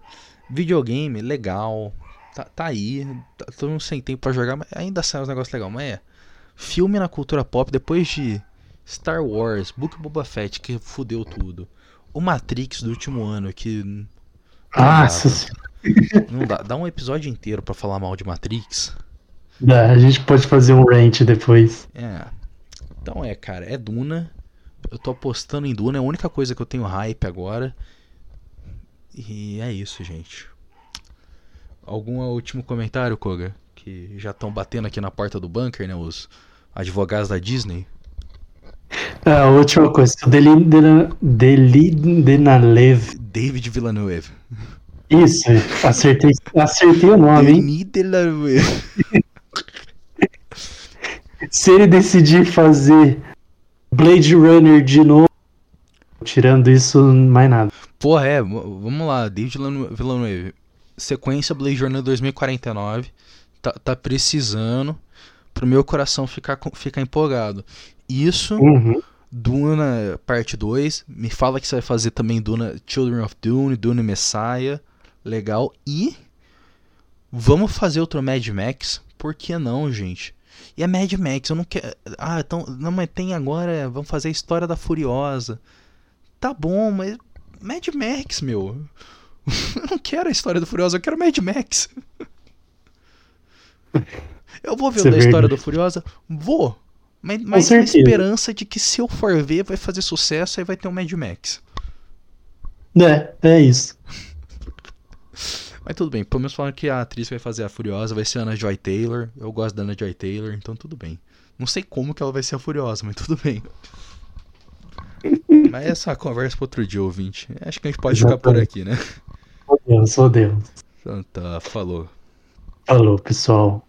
Videogame, legal. Tá, tá aí. Tá, todo mundo sem tempo pra jogar, mas ainda sai uns negócios legais. Mas é. Filme na cultura pop, depois de Star Wars, Book Boba Fett, que fudeu tudo. O Matrix do último ano, que. senhora. Não dá. Dá um episódio inteiro pra falar mal de Matrix. Dá, a gente pode fazer um rant depois. É. Então é, cara, é Duna. Eu tô apostando em Duna, é a única coisa que eu tenho hype agora. E é isso, gente. Algum último comentário, Koga? Que já estão batendo aqui na porta do bunker, né? Os advogados da Disney. Ah, a última coisa, o Denalev. David Villeneuve. Isso, acertei, acertei o nome, hein? Denis. Se ele decidir fazer Blade Runner de novo, tirando isso, mais nada. Porra, é, vamos lá, David Villeneuve-. Sequência Blade Runner 2049. Tá, tá precisando pro meu coração ficar, ficar empolgado. Isso, Uhum. Duna parte 2. Me fala que você vai fazer também Duna Children of Dune, Dune Messiah. Legal. E vamos fazer outro Mad Max. Por que não, gente? E a Mad Max, eu não quero. Ah, então. Não, mas tem agora. Vamos fazer a história da Furiosa. Tá bom, mas. Mad Max, meu. Eu não quero a história do Furiosa, eu quero Mad Max. Eu vou ver Isso o é da história verdade. do Furiosa? Vou. Mas, mas esperança de que se eu for ver, vai fazer sucesso e vai ter um Mad Max. É, é isso. Mas tudo bem, pelo menos falaram que a atriz que vai fazer a Furiosa vai ser a Ana Joy Taylor. Eu gosto da Ana Joy Taylor, então tudo bem. Não sei como que ela vai ser a Furiosa, mas tudo bem. Mas essa conversa para outro dia, ouvinte. Acho que a gente pode Exatamente. ficar por aqui, né? Podemos, podemos. Então tá, falou. Falou, pessoal.